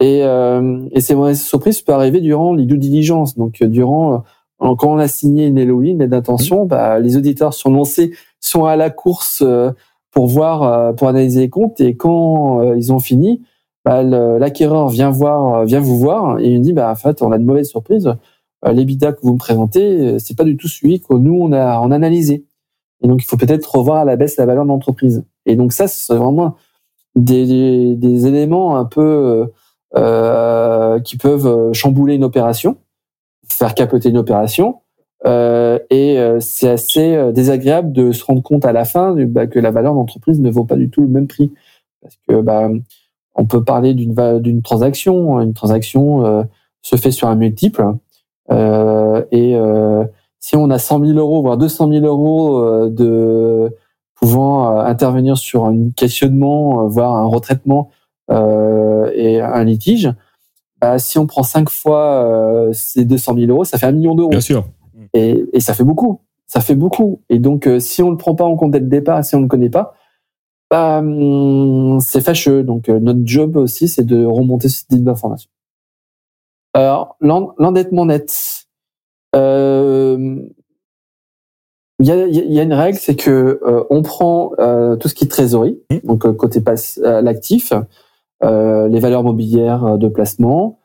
Et, euh, et ces mauvaises surprises peuvent arriver durant les due diligence. Donc, durant quand on a signé une LOI, une lettre d'intention, bah, les auditeurs sont lancés, sont à la course pour voir, euh, pour analyser les comptes. Et quand euh, ils ont fini, bah, l'acquéreur vient voir, vient vous voir et il dit bah en fait on a de mauvaises surprises. L'EBITDA que vous me présentez, c'est pas du tout celui que nous on a en analysé. Et donc il faut peut-être revoir à la baisse la valeur de l'entreprise. Et donc ça c'est vraiment des, des, éléments un peu euh, qui peuvent chambouler une opération, faire capoter une opération. Euh, et euh, c'est assez euh, désagréable de se rendre compte à la fin bah, que la valeur d'entreprise ne vaut pas du tout le même prix. Parce que bah, on peut parler d'une transaction. Une transaction se fait sur un multiple. et si on a 100 000 euros, voire 200 000 euros de pouvant intervenir sur un questionnement, voire un retraitement et un litige, bah, si on prend cinq fois ces 200 000 euros, ça fait un million d'euros. Bien sûr. Et, et, ça fait beaucoup. Ça fait beaucoup. Et donc, euh, si on le prend pas en compte dès le départ, si on ne le connaît pas, bah, hum, c'est fâcheux. Donc, euh, notre job aussi, c'est de remonter ce type d'informations. Alors, l'endettement net. Euh, il y, a, y, a, une règle, c'est que on prend tout ce qui est trésorerie, mmh. donc côté passe l'actif, les valeurs mobilières de placement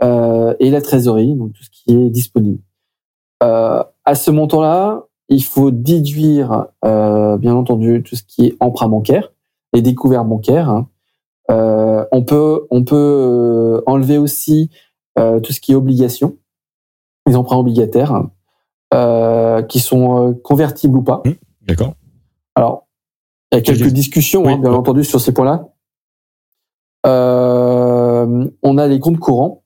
et la trésorerie, donc tout ce qui est disponible. Euh, à ce montant-là, il faut déduire, euh, bien entendu, tout ce qui est emprunt bancaire, les découvertes bancaires. Hein. Euh, on peut, on peut enlever aussi tout ce qui est obligation, les emprunts obligataires, hein, qui sont convertibles ou pas. Mmh, d'accord. Alors, il y a quelques discussions, hein, bien entendu, sur ces points-là. on a les comptes courants,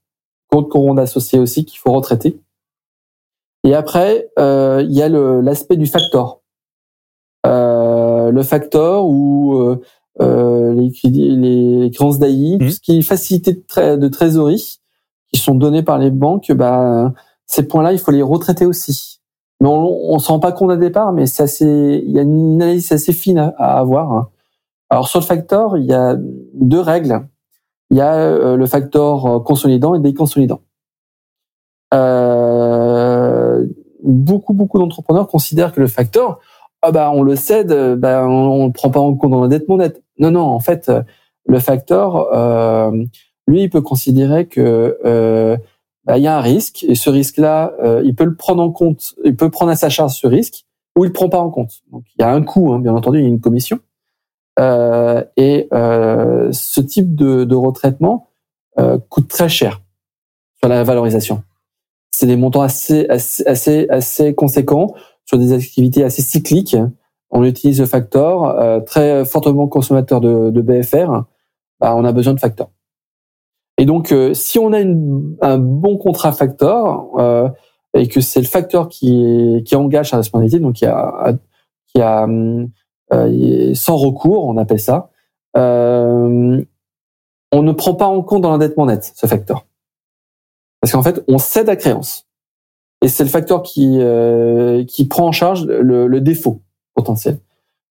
comptes courants d'associés aussi qu'il faut retraiter. Et après, euh, il y a l'aspect du factor. Euh, le factor ou euh, les, les créances d'AI, mmh. ce qui est facilité de, de, trésorerie, qui sont données par les banques, bah, ces points-là, il faut les retraiter aussi. Mais on, on se rend pas compte à départ, mais c'est assez, il y a une analyse assez fine à, avoir. Alors sur le factor, il y a deux règles. Il y a euh, le factor consolidant et déconsolidant. Euh, beaucoup beaucoup d'entrepreneurs considèrent que le facteur, ah bah on le cède, bah on, ne le prend pas en compte dans l'endettement net. Non non, en fait, le facteur, euh, lui, il peut considérer que euh, bah, il y a un risque et ce risque-là, euh, il peut le prendre en compte, il peut prendre à sa charge ce risque ou il le prend pas en compte. Donc il y a un coût, hein, bien entendu, il y a une commission. Euh, et euh, ce type de retraitement coûte très cher sur la valorisation c'est des montants assez, assez, assez, conséquents sur des activités assez cycliques. On utilise le factor, euh, très fortement consommateur de, de BFR, bah, on a besoin de factor. Et donc, euh, si on a une, un bon contrat factor euh, et que c'est le facteur qui, qui engage sa responsabilité, donc qui a, a sans recours, on appelle ça, on ne prend pas en compte dans l'endettement net ce facteur. Parce qu'en fait, on cède à créance. Et c'est le facteur qui, euh, qui prend en charge le, le défaut potentiel.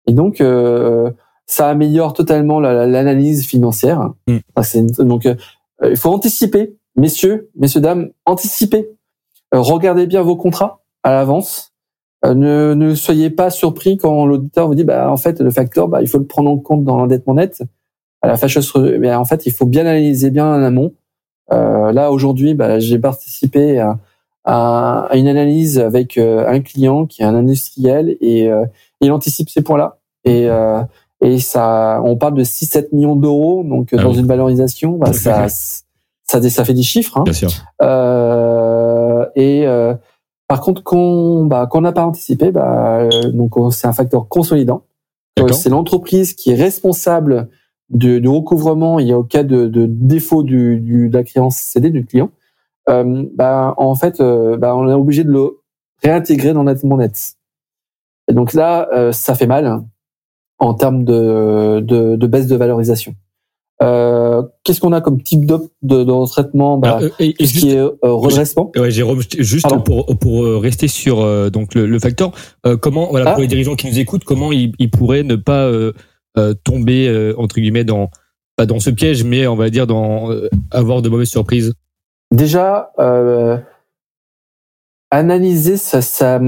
Et donc, euh, ça améliore totalement l'analyse financière. Mm. Donc, euh, il faut anticiper, messieurs, messieurs, dames, anticiper. regardez bien vos contrats à l'avance. ne, ne soyez pas surpris quand l'auditeur vous dit, bah, en fait, le facteur, bah, il faut le prendre en compte dans l'endettement net. À la fâcheuse, mais en fait, il faut bien analyser bien en amont euh, là aujourd'hui, bah, j'ai participé à, à, une analyse avec euh, un client qui est un industriel et euh, il anticipe ces points-là. Et, et ça, on parle de 6-7 millions d'euros, donc ah dans une valorisation, bah, ça, ça, ça, fait des chiffres. Hein. Bien sûr. Euh, et par contre, qu'on bah, qu'on n'a pas anticipé, bah, donc c'est un facteur consolidant. C'est l'entreprise qui est responsable du, recouvrement il y a au cas de, de défaut du, du, de la créance cédée du client, euh, bah, en fait, euh, bah, on est obligé de le réintégrer dans notre net. Et donc là, euh, ça fait mal hein, en termes de, de, de, baisse de valorisation. Euh, Qu'est-ce qu'on a comme type de, de, de retraitement bah, euh, Ce qui est euh, redressement? Ouais, Jérôme, juste pour, pour rester sur donc le, le facteur, comment voilà ah. pour les dirigeants qui nous écoutent, comment ils, ils pourraient ne pas euh, tomber euh, entre guillemets dans pas dans ce piège, mais on va dire dans euh, avoir de mauvaises surprises Déjà, analyser sa, sa,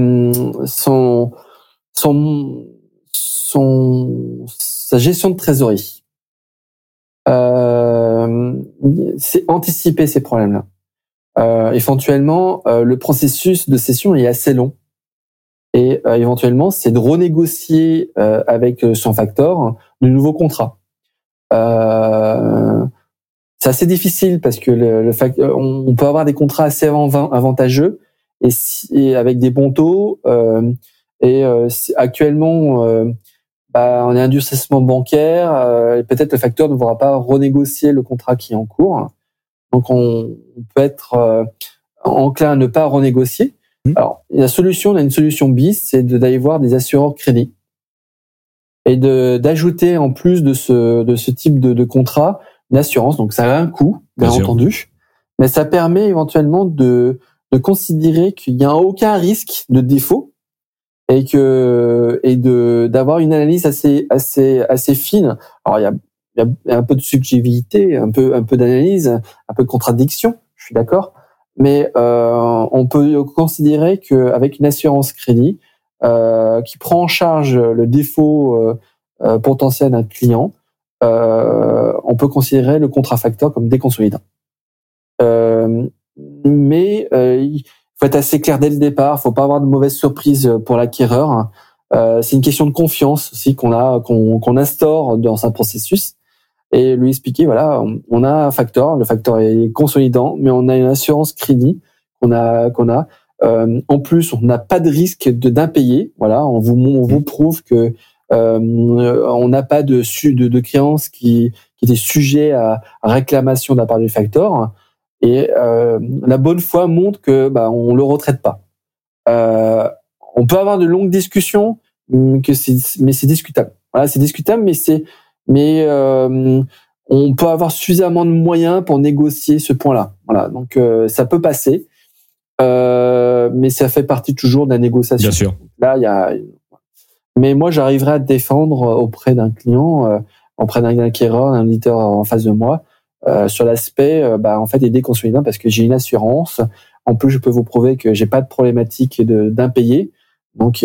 son, son, son, sa gestion de trésorerie. Euh, c'est anticiper ces problèmes-là. Euh, éventuellement, euh, le processus de cession est assez long. Et euh, éventuellement, c'est de renégocier avec son facteur de nouveaux contrats. c'est assez difficile parce que on peut avoir des contrats assez avantageux et, avec des bons taux. et actuellement, bah, on est un durcissement bancaire. Peut-être le facteur ne voudra pas renégocier le contrat qui est en cours. Donc on, peut être euh, enclin à ne pas renégocier. Mmh. Alors la solution, on a une solution bis, c'est d'aller voir des assureurs crédit et d'ajouter en plus de ce de ce type de, de contrat une assurance. Donc ça a un coût, bien, entendu, mais ça permet éventuellement de de considérer qu'il n'y a aucun risque de défaut et que et de d'avoir une analyse assez assez assez fine. Alors il y a il y a un peu de subjectivité, un peu un peu d'analyse, un peu de contradiction. Je suis d'accord, mais euh, on peut considérer qu'avec une assurance crédit euh, qui prend en charge le défaut euh, euh potentiel d'un client, euh, on peut considérer le contrat facteur comme déconsolidant. Euh, mais il faut être assez clair dès le départ. Faut pas avoir de mauvaises surprises pour l'acquéreur. c'est une question de confiance aussi qu'on a qu'on instaure dans un processus et lui expliquer voilà, on a un facteur, le facteur est consolidant, mais on a une assurance crédit qu'on a qu'on a. Euh, en plus, on n'a pas de risque de d'impayé. Voilà, on vous on vous prouve que euh, on n'a pas de, de de créance qui qui était sujet à, réclamation de la part du facteur. Et euh, la bonne foi montre que bah, on le retraite pas. Euh, on peut avoir de longues discussions, que mais c'est discutable. Voilà, c'est discutable, mais c'est mais euh, on peut avoir suffisamment de moyens pour négocier ce point-là. Voilà, donc euh, ça peut passer, euh, mais ça fait partie toujours de la négociation. Bien sûr. Là, il y a. Mais moi, j'arriverai à défendre auprès d'un client, auprès d'un acquéreur, d'un éditeur en face de moi, sur l'aspect, bah, en fait, aider consolidant parce que j'ai une assurance. En plus, je peux vous prouver que j'ai pas de problématique d'impayé. Donc,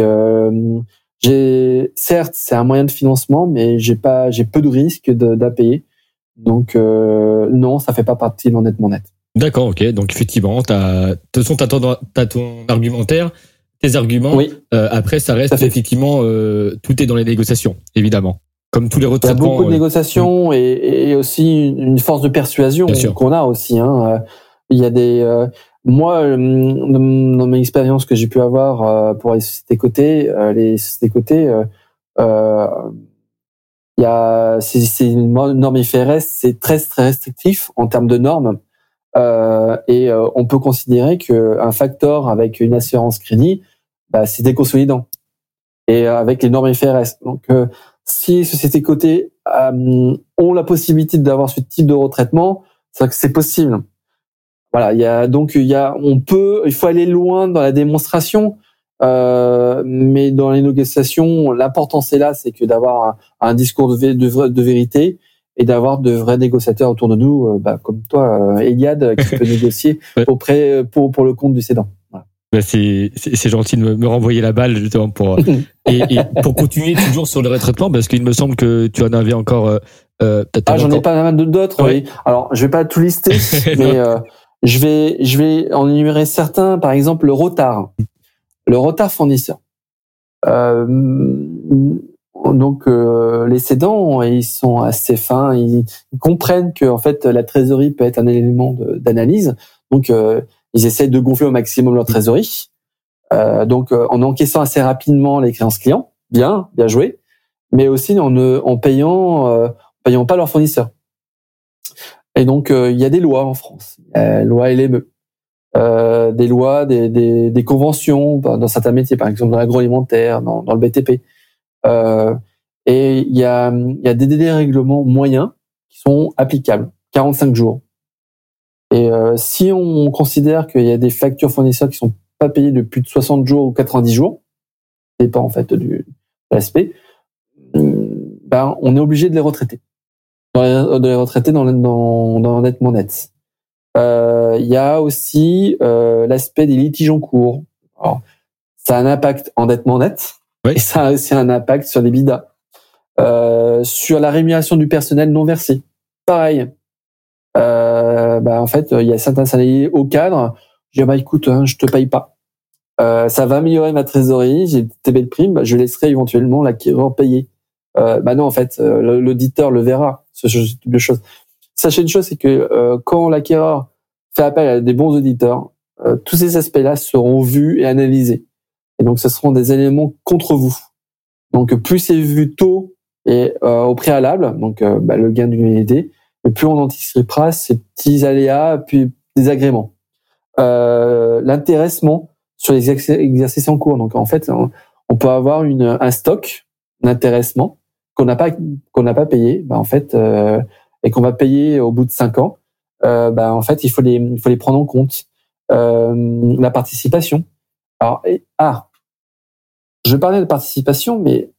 j'ai certes c'est un moyen de financement, mais j'ai pas j'ai peu de risques d'impayés. Donc euh, non, ça fait pas partie de l'endettement net. D'accord, ok. Donc effectivement, t'as, de toute façon, t'as ton, as ton argumentaire, tes arguments. Oui. Euh, après, ça reste effectivement, euh, tout est dans les négociations, évidemment. Comme tous les retraitements. Il y a beaucoup de négociations mm. et, et, aussi une force de persuasion qu'on a aussi. Hein. Euh, il y a des, euh, moi, euh, dans mes expériences que j'ai pu avoir euh, pour les sociétés cotées, euh, les sociétés cotées, il y a c'est une norme IFRS, c'est très très restrictif en termes de normes. et on peut considérer que un facteur avec une assurance crédit, bah, c'est déconsolidant. Et avec les normes IFRS. Donc, si les sociétés cotées ont la possibilité d'avoir ce type de retraitement, c'est que c'est possible. Voilà, il y a donc il y a on peut il faut aller loin dans la démonstration, euh, mais dans les négociations, l'important c'est là, c'est que d'avoir un, discours de, de, de vérité et d'avoir de vrais négociateurs autour de nous, euh, bah, comme toi, euh, Eliade, qui [laughs] peut négocier auprès pour pour le compte du cédant. Voilà. Bah, c'est gentil de me, renvoyer la balle justement pour [laughs] et, et, pour continuer toujours sur le retraitement parce qu'il me semble que tu en avais encore. Euh, ah, j'en ai pas mal d'autres. Oui. Alors, je vais pas tout lister, [laughs] mais euh, je vais, je vais en énumérer certains, par exemple le retard, le retard fournisseur. Euh, donc euh, les cédants, ils sont assez fins, ils, comprennent que en fait la trésorerie peut être un élément d'analyse, donc euh, ils essayent de gonfler au maximum leur trésorerie. Euh, donc en encaissant assez rapidement les créances clients, bien, bien joué, mais aussi en, en payant, payant pas leurs fournisseurs. Et donc, euh, il y a des lois en France, loi LME, euh, des lois, des, des, conventions dans certains métiers, par exemple dans l'agroalimentaire, dans, le BTP. Euh, et il y a, des dérèglements moyens qui sont applicables, 45 jours. Et euh, si on considère qu'il y a des factures fournisseurs qui sont pas payées de plus de 60 jours ou 90 jours, dépend en fait de l'aspect, ben on est obligé de les retraiter de les retraités dans, dans, dans l'endettement net. Euh, il y a aussi euh, l'aspect des litiges en cours. Alors, ça a un impact endettement net et ça a aussi un impact sur les bidas. Euh, sur la rémunération du personnel non versé. Pareil. bah, en fait, il y a certains salariés au cadre. Je dis bah écoute, hein, je te paye pas. ça va améliorer ma trésorerie. J'ai belles primes. Bah, je laisserai éventuellement l'acquéreur payer. bah non, en fait, l'auditeur le verra. Ce genre de choses. Sachez une chose, c'est que quand l'acquéreur fait appel à des bons auditeurs, tous ces aspects-là seront vus et analysés. Et donc, ce seront des éléments contre vous. Donc, plus c'est vu tôt et euh, au préalable, donc euh, bah, le gain d'humidité, et plus on anticipera ces petits aléas, puis des agréments. Euh, L'intéressement sur les exercices en cours. Donc, en fait, on, peut avoir une, un stock d'intéressement qu'on n'a pas qu'on n'a pas payé, bah, en fait, euh, et qu'on va payer au bout de cinq ans. Euh, bah, en fait, il faut les il faut les prendre en compte. la participation. Alors, ah, je parlais de participation, mais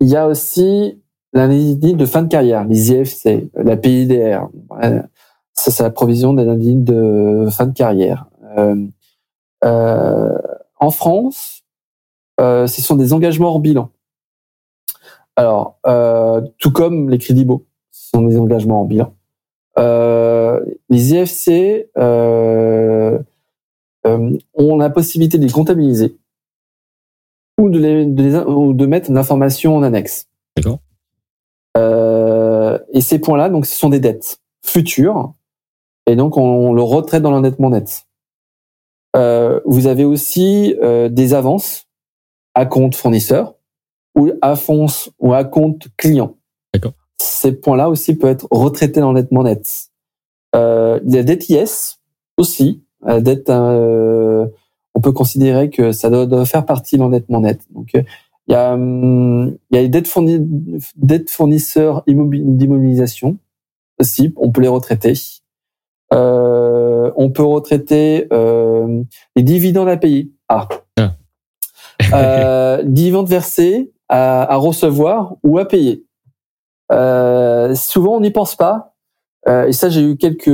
il y a aussi l'indemnité de fin de carrière, les IFC, la PIDR. Ça, c'est la provision des indemnités de fin de carrière. Euh, euh, en France, euh, ce sont des engagements hors bilan. Alors, euh, tout comme les crédits beaux, ce sont des engagements hors bilan. Euh, les IFC ont la possibilité de les comptabiliser ou de, les, de, mettre une information en annexe. D'accord. Euh, et ces points-là, donc, ce sont des dettes futures, et donc on, le retraite dans l'endettement net. Euh, vous avez aussi euh, des avances à compte fournisseur ou à fonce ou à compte client. D'accord. Ces points-là aussi peuvent être retraités dans l'endettement net. Euh, la dette IS aussi, la dette euh, on peut considérer que ça doit, faire partie de l'endettement net. Donc, euh, il y a, hum, il y a les dettes, fournisseurs d'immobilisation aussi, on peut les retraiter. Euh, on peut retraiter euh, les dividendes à payer. Ah. ah. euh, dividendes versés à, à, recevoir ou à payer. Euh, souvent, on n'y pense pas. Euh, et ça, j'ai eu quelques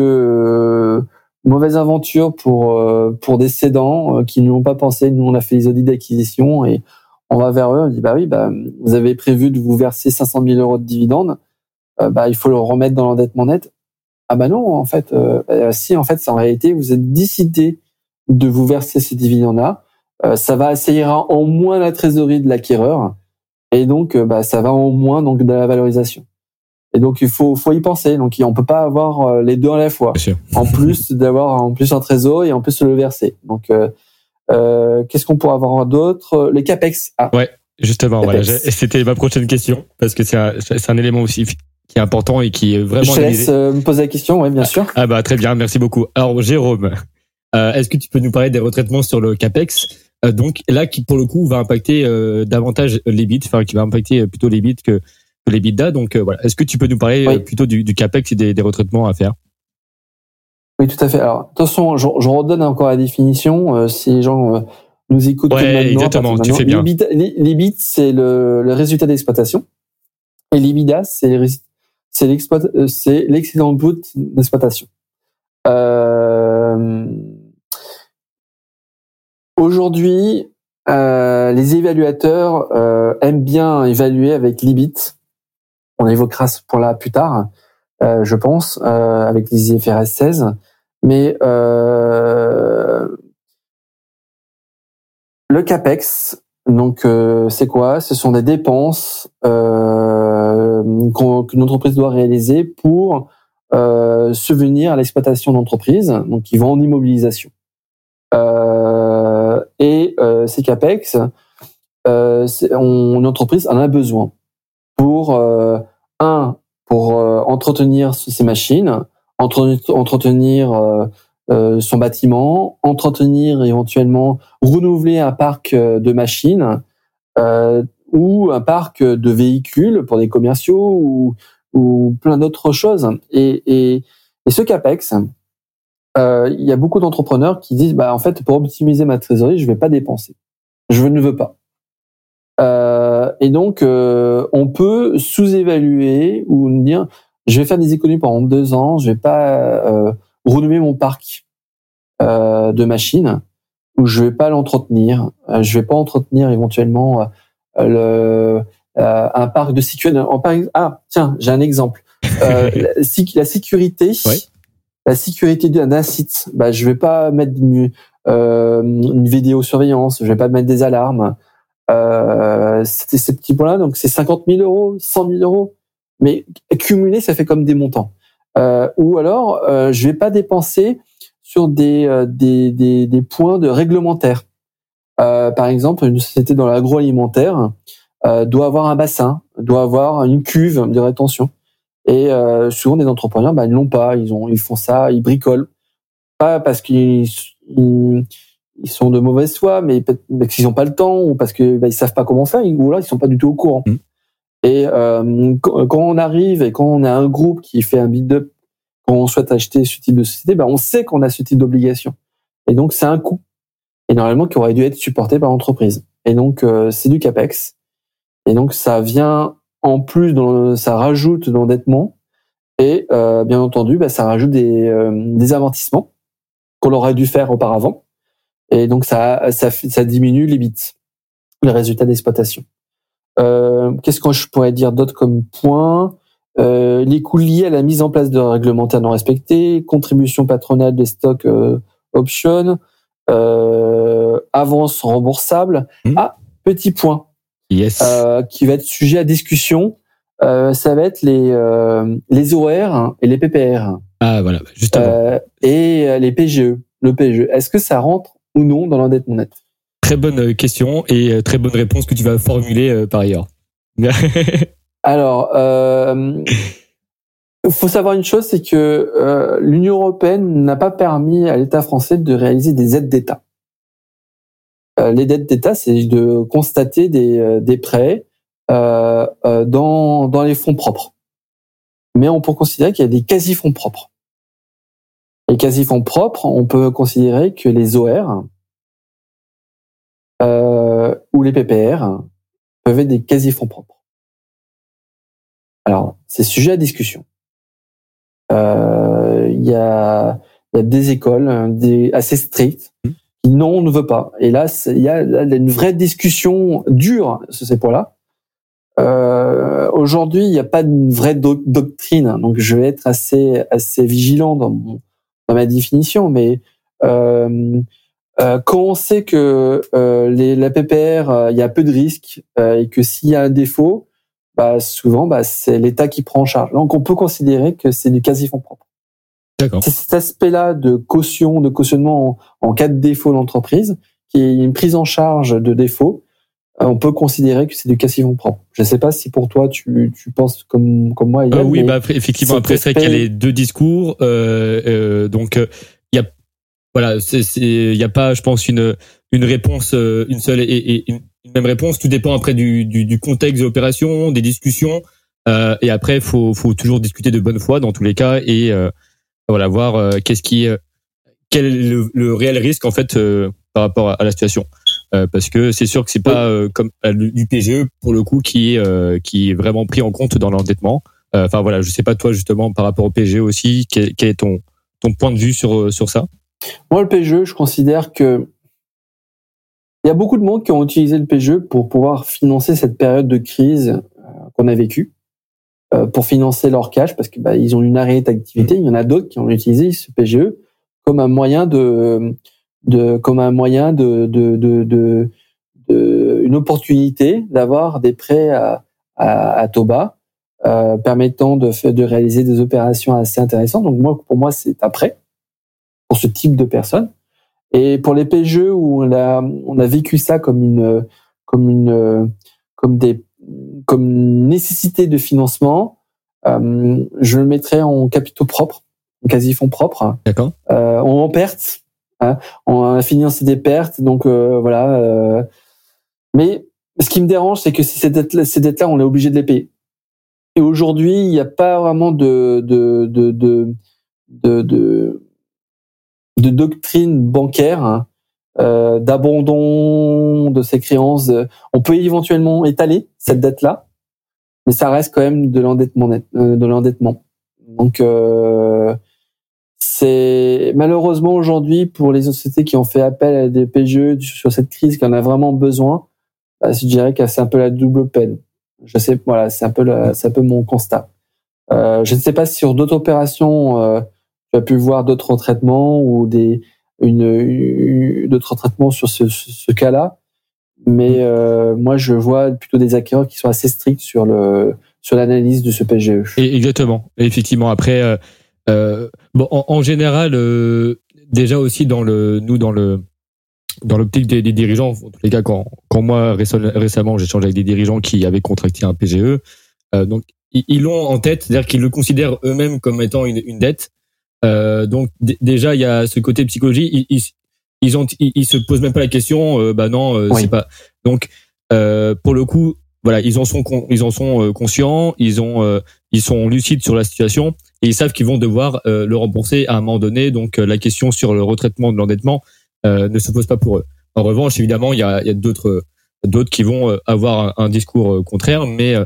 mauvaise aventure pour euh, pour des cédants euh, qui n'ont pas pensé. Nous, on a fait les audits d'acquisition et on va vers eux. On dit bah oui, bah vous avez prévu de vous verser 500 000 euros de dividendes. Euh, bah il faut le remettre dans l'endettement net. Ah bah non, en fait, si en fait, c'est en réalité, vous êtes décidé de vous verser ces dividendes-là. ça va essayer en moins la trésorerie de l'acquéreur et donc bah ça va en moins donc de la valorisation. Et donc il faut faut y penser. Donc on peut pas avoir euh, les deux à la fois. En plus d'avoir en plus un trésor et en plus le verser. Donc euh, euh, qu'est-ce qu'on pourrait avoir d'autre? Les capex. Ah. Ouais, justement. Voilà, c'était ma prochaine question parce que c'est un, un élément aussi qui est important et qui est vraiment. Je te laisse me poser la question. Oui, bien sûr. Ah bah très bien, merci beaucoup. Alors Jérôme, est-ce que tu peux nous parler des retraitements sur le capex? Donc là, qui pour le coup va impacter davantage les bits, enfin qui va impacter plutôt les bits que les bidas. Donc euh, voilà, est-ce que tu peux nous parler euh, plutôt du, capex et des, retraitements à faire? Oui, tout à fait. Alors, de toute façon, je, redonne encore la définition euh, si les gens nous écoutent. Ouais, exactement. Tu fais bien. Les, bits, c'est le, résultat d'exploitation, et l'IBIDA, c'est c'est l'excédent brut d'exploitation. Aujourd'hui, les évaluateurs aiment bien évaluer avec l'IBIT on évoquera ce point-là plus tard, euh, je pense, euh, avec les IFRS 16. Mais euh, le capex, donc c'est quoi? Ce sont des dépenses qu'une entreprise doit réaliser pour subvenir à l'exploitation d'entreprise, donc qui vont en immobilisation. Et ces capex, une entreprise en a besoin pour euh, un pour euh, entretenir ces machines, entretenir euh, son bâtiment, entretenir éventuellement renouveler un parc de machines ou un parc de véhicules pour des commerciaux ou, ou plein d'autres choses. Et, et, et, ce capex, il y a beaucoup d'entrepreneurs qui disent bah en fait pour optimiser ma trésorerie, je vais pas dépenser. Je ne veux pas. Euh, et donc, euh, on peut sous-évaluer ou dire, je vais faire des économies pendant deux ans, je vais pas euh, renouveler mon parc euh, de machines, ou je vais pas l'entretenir, euh, je vais pas entretenir éventuellement le, un parc de sécurité. En, ah, tiens, j'ai un exemple. [laughs] la, la sécurité la sécurité d'un site, bah, je vais pas mettre une, euh, une vidéosurveillance, je vais pas mettre des alarmes. Euh, C'était ces petits points-là, donc c'est 50 000 euros, 100 000 euros, mais cumulé, ça fait comme des montants. Euh, ou alors, euh, je vais pas dépenser sur des, euh, points de réglementaire. Euh, par exemple, une société dans l'agroalimentaire doit avoir un bassin, doit avoir une cuve de rétention. Et euh, souvent, des entrepreneurs, bah, ils l'ont pas. Ils ont, ils font ça, ils bricolent, pas parce qu'ils ils, sont de mauvaise foi, mais parce qu'ils n'ont pas le temps ou parce que bah, ils savent pas comment faire, ou là, ils sont pas du tout au courant. Mmh. Et euh, quand on arrive et quand on a un groupe qui fait un build-up, quand on souhaite acheter ce type de société, bah, on sait qu'on a ce type d'obligation. Et donc, c'est un coût. Et normalement, qui aurait dû être supporté par l'entreprise. Et donc, euh, c'est du CAPEX. Et donc, ça vient en plus, ça rajoute de l'endettement. Et euh, bien entendu, bah, ça rajoute des, euh, des amortissements qu'on aurait dû faire auparavant. Et donc, ça, ça, ça diminue les bits, les résultats d'exploitation. Euh, Qu'est-ce que je pourrais dire d'autre comme point? Euh, Les coûts liés à la mise en place de réglementaires non respectés, contribution patronale des stocks options, euh, avance remboursable. Mmh. Ah, petit point yes. euh, qui va être sujet à discussion. Euh, ça va être les euh, les OR et les PPR. Ah voilà, juste avant. Euh, et euh, les PGE, le PGE. Est-ce que ça rentre ou non dans l'endettement net? Très bonne question et très bonne réponse que tu vas formuler par ailleurs. [laughs] Alors, il faut savoir une chose, c'est que l'Union européenne n'a pas permis à l'État français de réaliser des aides d'État. Euh, les dettes d'État, c'est de constater des, euh, des prêts euh, dans, les fonds propres. Mais on peut considérer qu'il y a des quasi-fonds propres. Les quasi-fonds propres, on peut considérer que les OR ou les PPR peuvent être des quasi-fonds propres. Alors, c'est sujet à discussion. Il y, a, des écoles assez strictes mmh non, on ne veut pas. Et là, il y a une vraie discussion dure sur ces points-là. Euh, Aujourd'hui, il n'y a pas de vraie doctrine, donc je vais être assez assez vigilant dans, mon, dans ma définition. Mais euh, euh, quand on sait que euh, les, la PPR, euh, il y a peu de risques euh, et que s'il y a un défaut, bah, souvent, bah, c'est l'État qui prend en charge. Donc, on peut considérer que c'est du quasi-fonds propre. C'est cet aspect-là de caution, de cautionnement en, cas de défaut d'entreprise, qui est une prise en charge de défaut. Euh, on peut considérer que c'est du cassivon propre. Je ne sais pas si pour toi tu, tu penses comme comme moi. Yann, euh, oui, bah effectivement. Après, c'est vrai qu'il y a les deux discours. Euh, euh donc il y a voilà, il y a pas, je pense, une une réponse, une seule et, et une même réponse. Tout dépend après du, du, du contexte de l'opération, des discussions. Euh, et après, faut faut toujours discuter de bonne foi dans tous les cas et voilà, voir euh, qu'est-ce qui, euh, quel est le, réel risque en fait euh, par rapport à, la situation. parce que c'est sûr que c'est pas comme du PGE pour le coup qui est qui est vraiment pris en compte dans l'endettement. Enfin voilà, je sais pas toi justement par rapport au PGE aussi, quel, quel, est ton ton point de vue sur sur ça? Moi le PGE, je considère que il y a beaucoup de monde qui ont utilisé le PGE pour pouvoir financer cette période de crise qu'on a vécue. Euh, pour financer leur cash parce que bah, ils ont une arrêt d'activité. Il y en a d'autres qui ont utilisé ce PGE comme un moyen de, de comme un moyen de, de, de, de, de une opportunité d'avoir des prêts à, à, à taux bas euh, permettant de, de réaliser des opérations assez intéressantes. Donc moi, pour moi, c'est un prêt pour ce type de personnes. Et pour les PGE où on a, on a vécu ça comme une, comme une, comme des comme nécessité de financement, euh, je le mettrais en capitaux propres, en quasi fonds propres. D'accord. Euh, en perte. Hein, on a financé des pertes, donc euh, voilà. Euh. mais ce qui me dérange, c'est que ces dettes-là, ces dettes-là, on est obligé de les payer. Et aujourd'hui, il n'y a pas vraiment de de de de de, de, de doctrine bancaire hein, euh, d'abandon de ces créances. On peut éventuellement étaler cette dette-là, mais ça reste quand même de l'endettement euh, de l'endettement. Donc euh, c'est malheureusement aujourd'hui pour les sociétés qui ont fait appel à des PGE sur cette crise qui en a vraiment besoin, bah, je dirais que c'est un peu la double peine. Je sais, voilà, c'est un peu, c'est un peu mon constat. Euh, je ne sais pas si sur d'autres opérations, euh, tu as pu voir d'autres traitements ou des une, d'autres traitements sur ce, ce, cas-là. Mais euh, moi, je vois plutôt des acquéreurs qui sont assez stricts sur le sur l'analyse de ce PGE. exactement. effectivement, après, euh, euh, bon, en, général, euh, déjà aussi dans le nous dans le dans l'optique des, des, dirigeants, en tous les cas, quand, quand moi récemment j'ai changé avec des dirigeants qui avaient contracté un PGE, euh, donc ils l'ont en tête, c'est-à-dire qu'ils le considèrent eux-mêmes comme étant une, une dette. Euh, donc déjà il y a ce côté psychologie, ils, ils, ils ont ils, se posent même pas la question, euh, bah non, euh, c'est pas. Donc euh, pour le coup, voilà, ils en sont ils en sont euh, conscients, ils ont ils sont lucides sur la situation et ils savent qu'ils vont devoir le rembourser à un moment donné. Donc la question sur le retraitement de l'endettement ne se pose pas pour eux. En revanche, évidemment, il y a, y a d'autres d'autres qui vont avoir un, un discours contraire, mais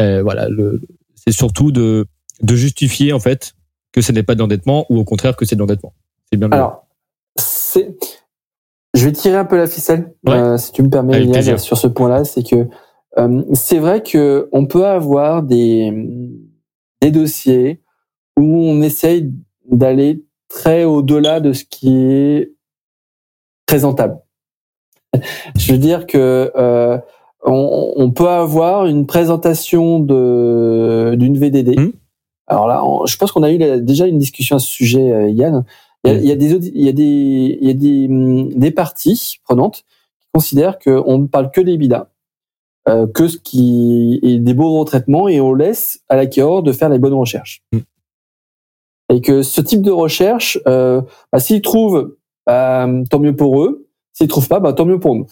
euh, voilà, le, c'est surtout de, de justifier en fait que ce n'est pas de l'endettement ou au contraire que c'est de l'endettement. C'est bien. Alors, c'est, je vais tirer un peu la ficelle, euh, si tu me permets, sur ce point-là, c'est que euh, c'est vrai que on peut avoir des des dossiers où on essaye d'aller très au-delà de ce qui est présentable. [laughs] je veux dire que euh, on, peut avoir une présentation de d'une VDD. Mmh. Alors là, je pense qu'on a eu déjà une discussion à ce sujet, euh, Yann. Il y, a, des il y a des il y a des des parties prenantes qui considèrent qu'on ne parle que des bidas, euh, que ce qui est des beaux retraitements et on laisse à l'acquéreur de faire les bonnes recherches. Mmh. Et que ce type de recherche, euh, bah, s'ils trouvent, bah, tant mieux pour eux. S'ils trouvent pas, bah, tant mieux pour nous.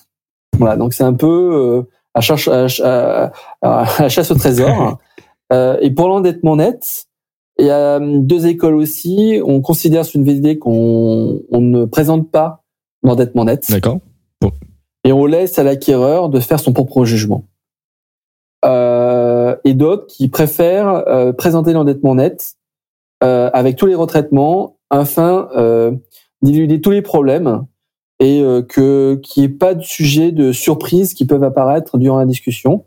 Voilà, donc c'est un peu euh, à, cherche, à, à, chasse au trésor. [laughs] euh, et pour l'endettement net, il y a hum, deux écoles aussi. On considère sur une VDD qu'on on ne présente pas l'endettement net. D'accord. Et on laisse à l'acquéreur de faire son propre jugement. Euh, et d'autres qui préfèrent euh, présenter l'endettement net euh, avec tous les retraitements afin euh, d'éluder tous les problèmes et euh, que qu'il n'y ait pas de sujet de surprise qui peuvent apparaître durant la discussion.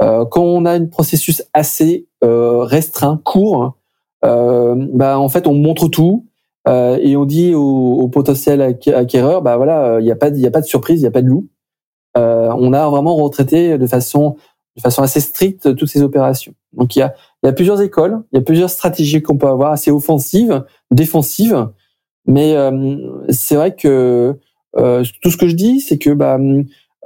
Euh, quand on a un processus assez euh, restreint, court, bah en fait on montre tout et on dit au, au potentiel acquéreur, bah voilà, il n'y a pas il a pas de surprise, il n'y a pas de loup. on a vraiment retraité de façon de façon assez stricte toutes ces opérations. Donc il y a il y a plusieurs écoles, il y a plusieurs stratégies qu'on peut avoir assez offensives, défensives, mais c'est vrai que euh, tout ce que je dis, c'est que bah,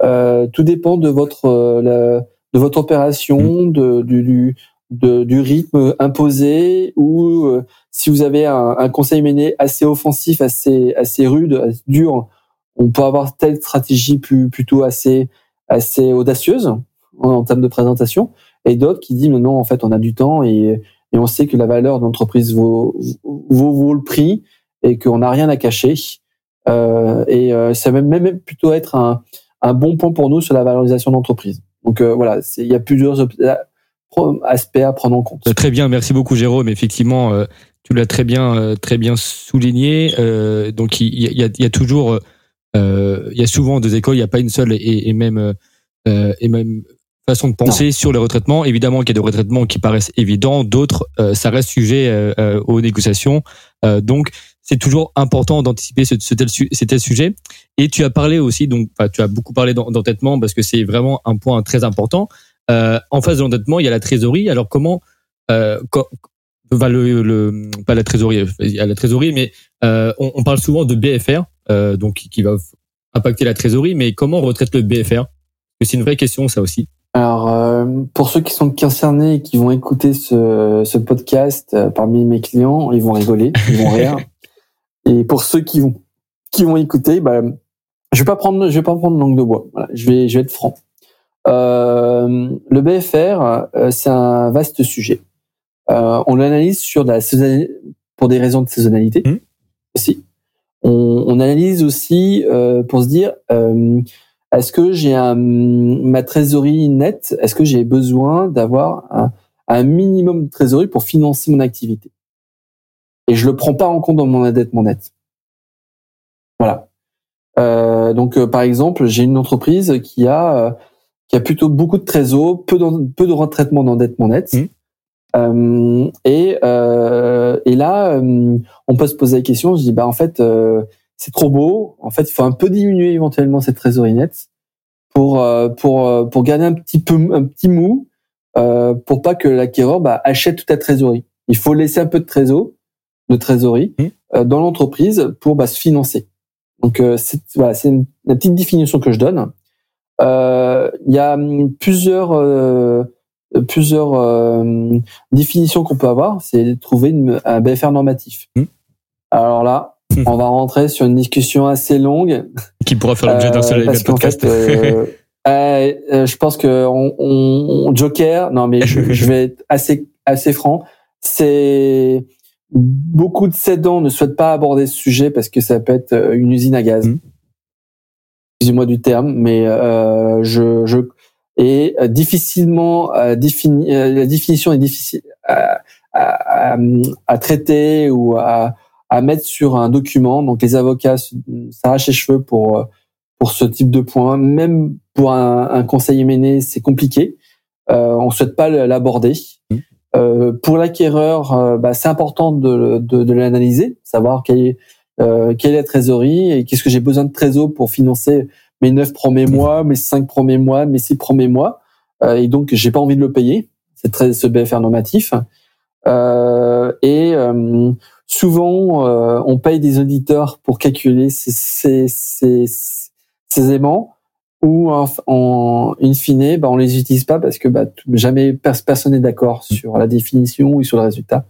euh, tout dépend de votre euh, de votre opération, de, du, du, du rythme imposé, ou si vous avez un, conseil mené assez offensif, assez assez rude, assez dur, on peut avoir telle stratégie plutôt assez assez audacieuse en, termes de présentation, et d'autres qui disent non, en fait, on a du temps et, et on sait que la valeur de l'entreprise vaut, vaut, le prix et qu'on n'a rien à cacher. Euh, et euh, ça va même plutôt être un, un bon point pour nous sur la valorisation d'entreprise. Donc euh, voilà, il y a plusieurs aspects à prendre en compte. Très bien, merci beaucoup Jérôme. Effectivement, tu l'as très bien, très bien souligné. donc il y, a, il y a toujours, il y a souvent deux écoles. Il n'y a pas une seule et, et même et même façon de penser sur les retraitements. Évidemment qu'il y a des retraitements qui paraissent évidents, d'autres ça reste sujet aux négociations. donc c'est toujours important d'anticiper ce, ce, tel, ce, tel, sujet. Et tu as parlé aussi, donc, tu as beaucoup parlé d'endettement parce que c'est vraiment un point très important. Euh, en face de l'endettement, il y a la trésorerie. Alors comment, euh, le, le, pas la trésorerie, il y a la trésorerie, mais euh, on, on, parle souvent de BFR, euh, donc qui va impacter la trésorerie. Mais comment on retraite le BFR C'est une vraie question, ça aussi. Alors, euh, pour ceux qui sont concernés et qui vont écouter ce, ce podcast euh, parmi mes clients, ils vont rigoler, ils vont rire. [laughs] Et pour ceux qui vont qui vont écouter, bah, je vais pas prendre je vais pas prendre langue de bois. Voilà, je vais je vais être franc. Euh, le BFR, euh, c'est un vaste sujet. Euh, on l'analyse sur la pour des raisons de saisonnalité mmh. aussi. On, on, analyse aussi pour se dire est-ce que j'ai ma trésorerie nette? Est-ce que j'ai besoin d'avoir un, un minimum de trésorerie pour financer mon activité? Et je le prends pas en compte dans mon endettement net. Voilà. Euh, donc euh, par exemple, j'ai une entreprise qui a qui a plutôt beaucoup de trésor, peu de, peu de retraitement d'endettement net. Mmh. Euh, et, euh, et là, euh, on peut se poser la question. Je dis bah en fait, euh, c'est trop beau. En fait, il faut un peu diminuer éventuellement cette trésorerie nette pour pour pour garder un petit peu un petit mou euh, pour pas que l'acquéreur bah, achète toute la trésorerie. Il faut laisser un peu de trésor, de trésorerie mmh. dans l'entreprise pour bah, se financer. Donc c'est voilà, c'est la petite définition que je donne. Il y a hum, plusieurs plusieurs euh, définitions qu'on peut avoir, c'est trouver une, un BFR normatif. Hmm. Alors là, hmm. on va rentrer sur une discussion assez longue. Qui pourra faire l'objet d'un seul euh, [laughs] podcast. euh, euh, je pense que on, on, Joker, non mais je, je, vais être assez assez franc, c'est beaucoup de cédants ne souhaitent pas aborder ce sujet parce que ça peut être une usine à gaz. Hmm. Excusez-moi du terme, mais euh, je, je et euh, difficilement euh, défini, euh, la définition est difficile à, à, à, traiter ou à, à mettre sur un document. Donc les avocats s'arrachent les cheveux pour pour ce type de point. Même pour un, un conseil émené, c'est compliqué. Euh, on souhaite pas l'aborder. Mmh. Euh, pour l'acquéreur, bah, c'est important de, de, de l'analyser, savoir quelle est, euh, quelle est la trésorerie et qu'est-ce que j'ai besoin de trésor pour financer mes neuf premiers mois, mes cinq premiers mois, mes six premiers mois, euh, et donc j'ai pas envie de le payer. C'est très ce BFR normatif. Euh, et euh, souvent, on paye des auditeurs pour calculer ces, ces, ces, aimants ou en, en in fine, bah, on les utilise pas parce que bah, jamais personne n'est d'accord sur la définition ou sur le résultat.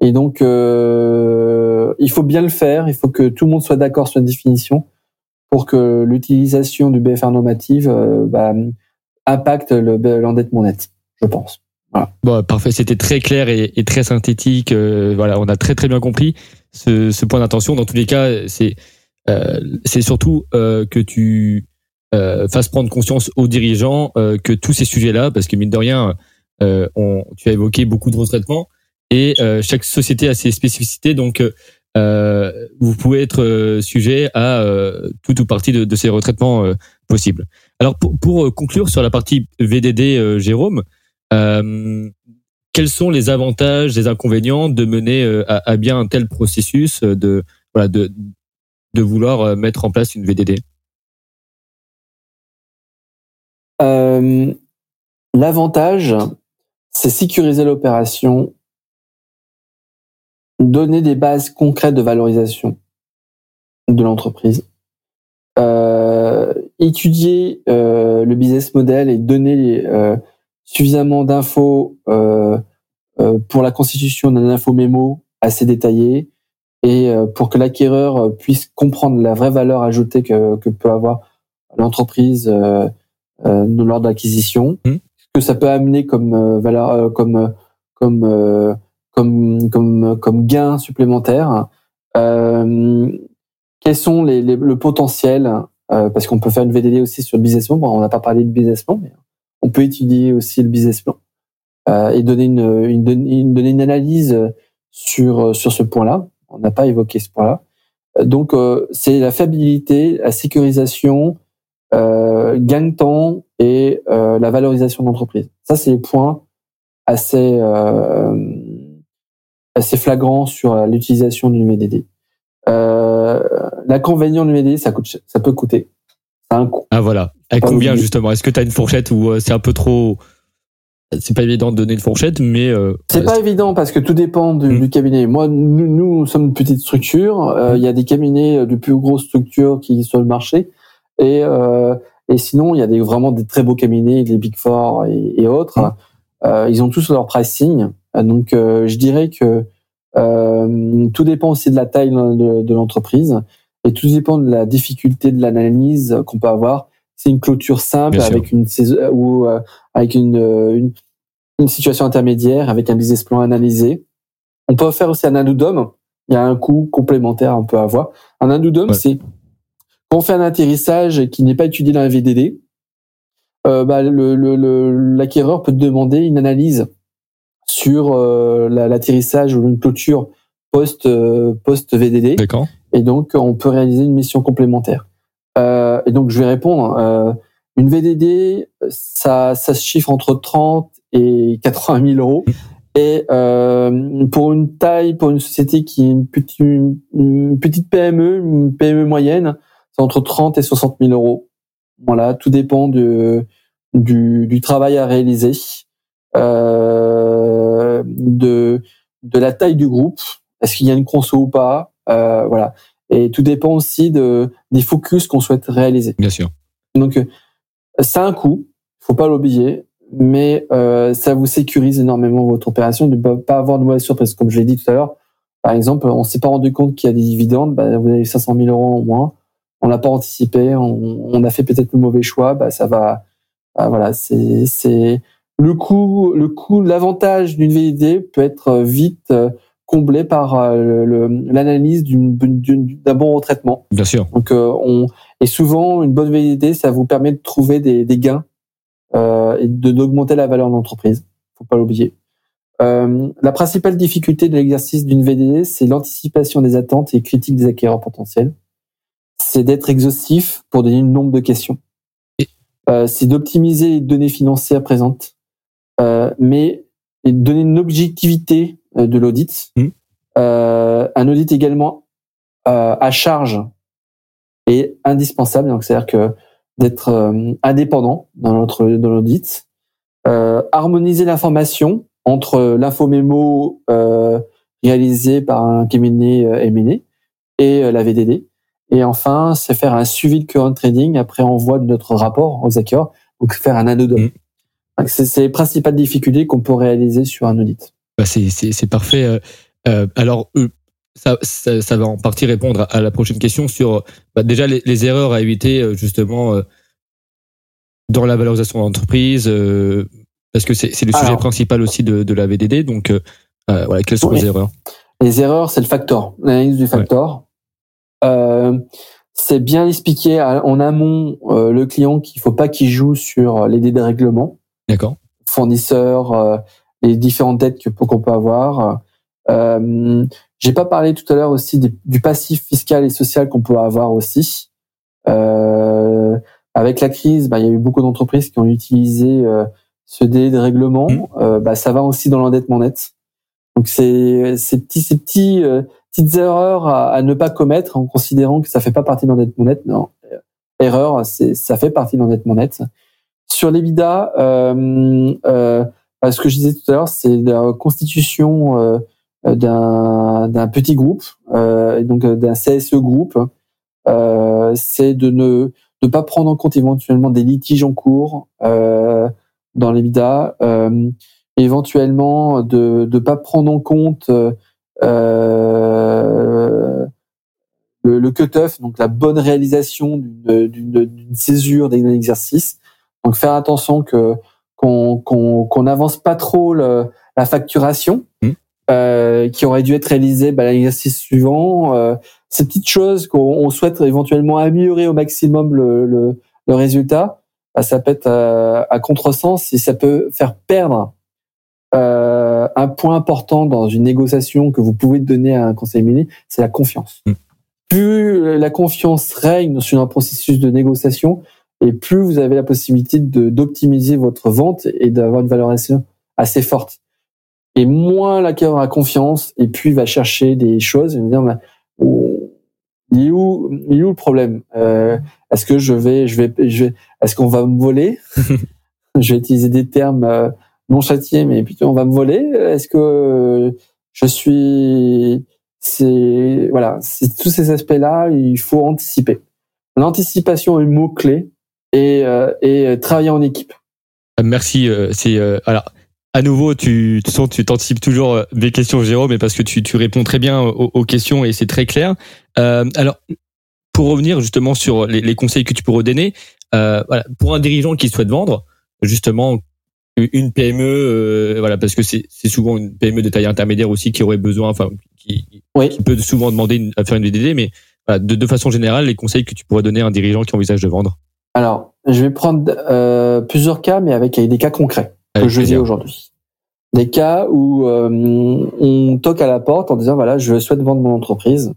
Et donc, euh, il faut bien le faire. Il faut que tout le monde soit d'accord sur la définition pour que l'utilisation du BFR normative euh, bah, impacte l'endettement net, je pense. Voilà. Bon, parfait, c'était très clair et, très synthétique. Euh, voilà, on a très très bien compris ce, point d'intention. Dans tous les cas, c'est euh, c'est surtout que tu fasses prendre conscience aux dirigeants que tous ces sujets-là, parce que mine de rien, on, tu as évoqué beaucoup de retraitements et chaque société a ses spécificités. Donc euh, vous pouvez être euh, sujet à euh, tout ou partie de, de ces retraitements euh, possibles. Alors pour, pour, conclure sur la partie VDD, Jérôme, quels sont les avantages, les inconvénients de mener à, à, bien un tel processus de voilà de de vouloir mettre en place une VDD L'avantage, c'est sécuriser l'opération donner des bases concrètes de valorisation de l'entreprise, euh, étudier euh, le business model et donner euh, suffisamment d'infos euh, euh, pour la constitution d'un info mémo assez détaillé et euh, pour que l'acquéreur puisse comprendre la vraie valeur ajoutée que, que peut avoir l'entreprise lors de l'acquisition, mmh. ce que ça peut amener comme valeur, comme comme comme comme comme gain supplémentaire euh, Quels sont les, les le potentiel euh, Parce qu'on peut faire une VDD aussi sur le business plan. Bon, on n'a pas parlé de business plan, mais on peut étudier aussi le business plan euh, et donner une, une, une, donner une analyse sur sur ce point-là. On n'a pas évoqué ce point-là. Donc euh, c'est la fiabilité, la sécurisation, euh, gain de temps et euh, la valorisation de l'entreprise. Ça c'est les points assez euh, assez flagrant sur euh, l'utilisation du VDD. Euh, L'inconvénient du VDD, ça coûte, ça peut coûter. Ça un coût. Ah voilà. À combien justement? Est-ce que tu as une fourchette ou euh, c'est un peu trop c'est pas évident de donner une fourchette, mais euh, c'est pas évident parce que tout dépend du, hmm. du cabinet. Moi, nous, nous, sommes une petite structure. Euh, il y a des cabinets de plus grosses structures qui sont sur le marché, et euh, et sinon, il y a des vraiment des très beaux cabinets, les Big Four et, et autres. Hmm. ils ont tous leur pricing. Euh, donc, euh, je dirais que euh, tout dépend aussi de la taille de, l'entreprise et tout dépend de la difficulté de l'analyse qu'on peut avoir. C'est une clôture simple avec une ou avec une, une, situation intermédiaire avec un business plan analysé. On peut faire aussi un addendum. Il y a un coût complémentaire on peut avoir. Un addendum, c'est quand on fait un atterrissage qui n'est pas étudié dans la VDD, euh, bah, l'acquéreur le, peut demander une analyse sur euh, l'atterrissage ou une clôture post euh, post VDD. D'accord. Et donc on peut réaliser une mission complémentaire. Euh, et donc je vais répondre. Une VDD, ça ça se chiffre entre 30 et 80 000 euros. Et euh, pour une taille, pour une société qui est une petite, une petite PME, une PME moyenne, c'est entre 30 et 60 000 euros. Voilà, tout dépend de, du, du travail à réaliser, euh, de, de la taille du groupe, est-ce qu'il y a une conso ou pas, euh, voilà. Et tout dépend aussi de, des focus qu'on souhaite réaliser. Bien sûr. Donc, euh, ça a un coût, faut pas l'oublier, mais euh, ça vous sécurise énormément votre opération de ne pas avoir de mauvaises surprises. Comme je l'ai dit tout à l'heure, par exemple, on s'est pas rendu compte qu'il y a des dividendes, bah, vous avez 500 000 euros en moins, on l'a pas anticipé, on, on, a fait peut-être le mauvais choix, bah, ça va, bah, voilà, c'est c'est le coût, le coût, l'avantage d'une VID peut être vite euh, comblé par euh, l'analyse d'un bon retraitement. Bien sûr. Donc, euh, on, et souvent, une bonne VID, ça vous permet de trouver des, des gains euh, et d'augmenter la valeur de l'entreprise. Faut pas l'oublier. Euh, la principale difficulté de l'exercice d'une VDD, c'est l'anticipation des attentes et critiques des acquéreurs potentiels. C'est d'être exhaustif pour donner un nombre de questions. Euh, c'est d'optimiser les données financières présentes, euh, mais et de donner une objectivité euh, de l'audit. Mmh. Euh, un audit également euh, à charge est indispensable. Donc, c'est-à-dire que d'être indépendant dans notre dans l'audit, harmoniser l'information entre l'infomémo euh, réalisé par un cabinet M&A et la VDD. Et enfin, c'est faire un suivi de current trading après envoi de notre rapport aux acquéreurs, donc faire un addendum. C'est les principales difficultés qu'on peut réaliser sur un audit. Bah c'est parfait. Euh, euh, alors, euh, ça, ça, ça, va en partie répondre à la prochaine question sur bah, déjà les, les, erreurs à éviter justement dans la valorisation de l'entreprise, parce que c'est le sujet principal aussi de, de la VDD. Donc, voilà, quelles sont les erreurs? Les erreurs, c'est le factor, l'analyse du factor. Euh, c'est bien expliquer en amont le client qu'il faut pas qu'il joue sur les dérèglements. D'accord. Fournisseurs, les différentes dettes qu'on peut avoir. Euh, J'ai pas parlé tout à l'heure aussi du passif fiscal et social qu'on peut avoir aussi. Euh, avec la crise, bah, il y a eu beaucoup d'entreprises qui ont utilisé euh, ce délai de règlement. Mmh. Euh, bah, ça va aussi dans l'endettement net. Donc c'est ces petits, ces petits, euh, petites erreurs à, à, ne pas commettre en considérant que ça fait pas partie de l'endettement net. Non, erreur, ça fait partie de l'endettement net. Sur l'EBITDA, euh, euh, euh, ce que je disais tout à l'heure, c'est la constitution euh, d'un petit groupe, euh, donc d'un CSE groupe. c'est de ne de pas prendre en compte éventuellement des litiges en cours dans les euh, éventuellement de ne pas prendre en compte euh, le, le cut-off, donc la bonne réalisation d'une césure d'un exercice. Donc faire attention que qu'on n'avance pas trop le, la facturation mmh. euh, qui aurait dû être réalisée bah, l'exercice suivant. Euh, ces petites choses qu'on souhaite éventuellement améliorer au maximum le, le, le résultat, bah, ça peut être à, à contresens et ça peut faire perdre euh, un point important dans une négociation que vous pouvez donner à un conseil mini, c'est la confiance. Mmh. Plus la confiance règne sur un processus de négociation, et plus vous avez la possibilité d'optimiser votre vente et d'avoir une valorisation assez forte. Et moins l'acquéreur a confiance, et puis va chercher des choses, va me dire, bah, oh, il est où, il est où le problème? Euh, Est-ce que je vais, je vais, je vais est-ce qu'on va me voler? [laughs] Je vais utiliser des termes euh, non châtiés, mais plutôt on va me voler? Est-ce que je suis, c'est voilà, c'est tous ces aspects-là, il faut anticiper. L'anticipation est le mot clé et, euh, et travailler en équipe. Euh, merci. Euh, c'est alors à nouveau, tu tu t'anticipes toujours des questions, Jérôme, mais parce que tu, tu réponds très bien aux, questions et c'est très clair. Euh, alors, pour revenir justement sur les, les, conseils que tu pourrais donner, euh, voilà, pour un dirigeant qui souhaite vendre, justement une PME, voilà, parce que c'est souvent une PME de taille intermédiaire aussi qui aurait besoin, enfin, qui, oui. qui peut souvent demander à faire une VDD, mais voilà, de, de façon générale, les conseils que tu pourrais donner à un dirigeant qui envisage de vendre. Alors, je vais prendre euh, plusieurs cas, mais avec, des cas concrets que je vis aujourd'hui. Des cas où euh, on toque à la porte en disant voilà, je souhaite vendre mon entreprise.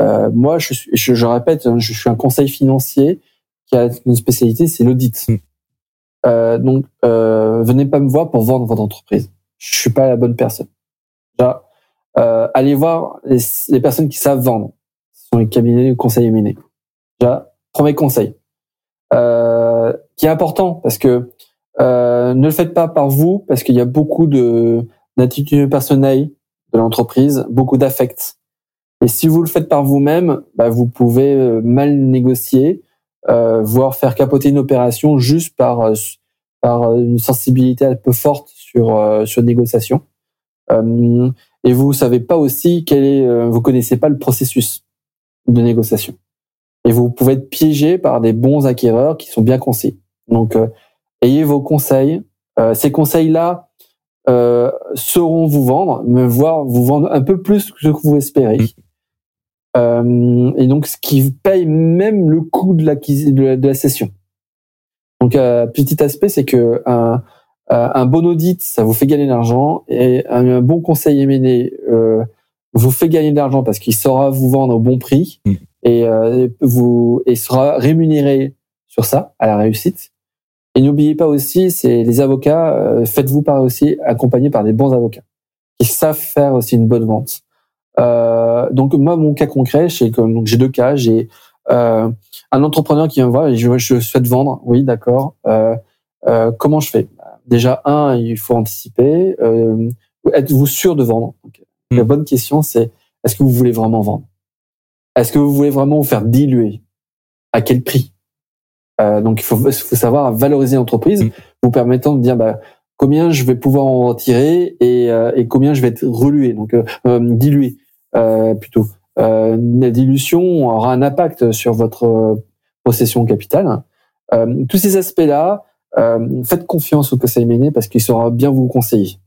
Euh, moi, je, suis, je, répète, hein, je suis un conseil financier qui a une spécialité, c'est l'audit. Mm. Euh, donc, euh, venez pas me voir pour vendre votre entreprise. je suis pas la bonne personne. Euh, allez voir les, les, personnes qui savent vendre. Ce sont les cabinets de conseil éminés. Déjà, premier conseil, qui est important parce que euh, ne le faites pas par vous parce qu'il y a beaucoup de d'attitudes personnelles de l'entreprise, beaucoup d'affects. Et si vous le faites par vous-même, bah, vous pouvez euh, mal négocier, euh, voire faire capoter une opération juste par euh, par une sensibilité un peu forte sur sur une négociation. Euh, et vous savez pas aussi quel est, vous connaissez pas le processus de négociation. Et vous pouvez être piégé par des bons acquéreurs qui sont bien conseillés. Donc, ayez vos conseils. ces conseils-là, euh, sauront vous vendre, me voir vous vendre un peu plus que ce que vous espérez. Mm. Euh, et donc, ce qui paye même le coût de, de, de la session. Donc, euh, petit aspect, c'est que un, euh, un, bon audit, ça vous fait gagner de l'argent, et un, bon conseil euh, vous fait gagner de l'argent parce qu'il saura vous vendre au bon prix mm. Et euh, vous et sera rémunéré sur ça à la réussite. Et n'oubliez pas aussi, c'est les avocats, euh, faites-vous par aussi accompagner par des bons avocats qui savent faire aussi une bonne vente. Euh, donc moi, mon cas concret, c'est que donc j'ai deux cas. J'ai euh, un entrepreneur qui vient me voir et je, je souhaite vendre. Oui, d'accord. Euh, euh, comment je fais? Déjà, un, il faut anticiper. Êtes-vous sûr de vendre? Donc, La hmm. bonne question, c'est est-ce que vous voulez vraiment vendre? Est-ce que vous voulez vraiment vous faire diluer? À quel prix? Euh, donc il faut, faut, savoir valoriser l'entreprise, mm. vous permettant de dire bah, combien je vais pouvoir en retirer et, euh, et combien je vais être relué, donc euh, euh dilué plutôt. la dilution aura un impact sur votre possession capitale. tous ces aspects-là, faites confiance au conseil mené parce qu'il saura bien vous conseiller.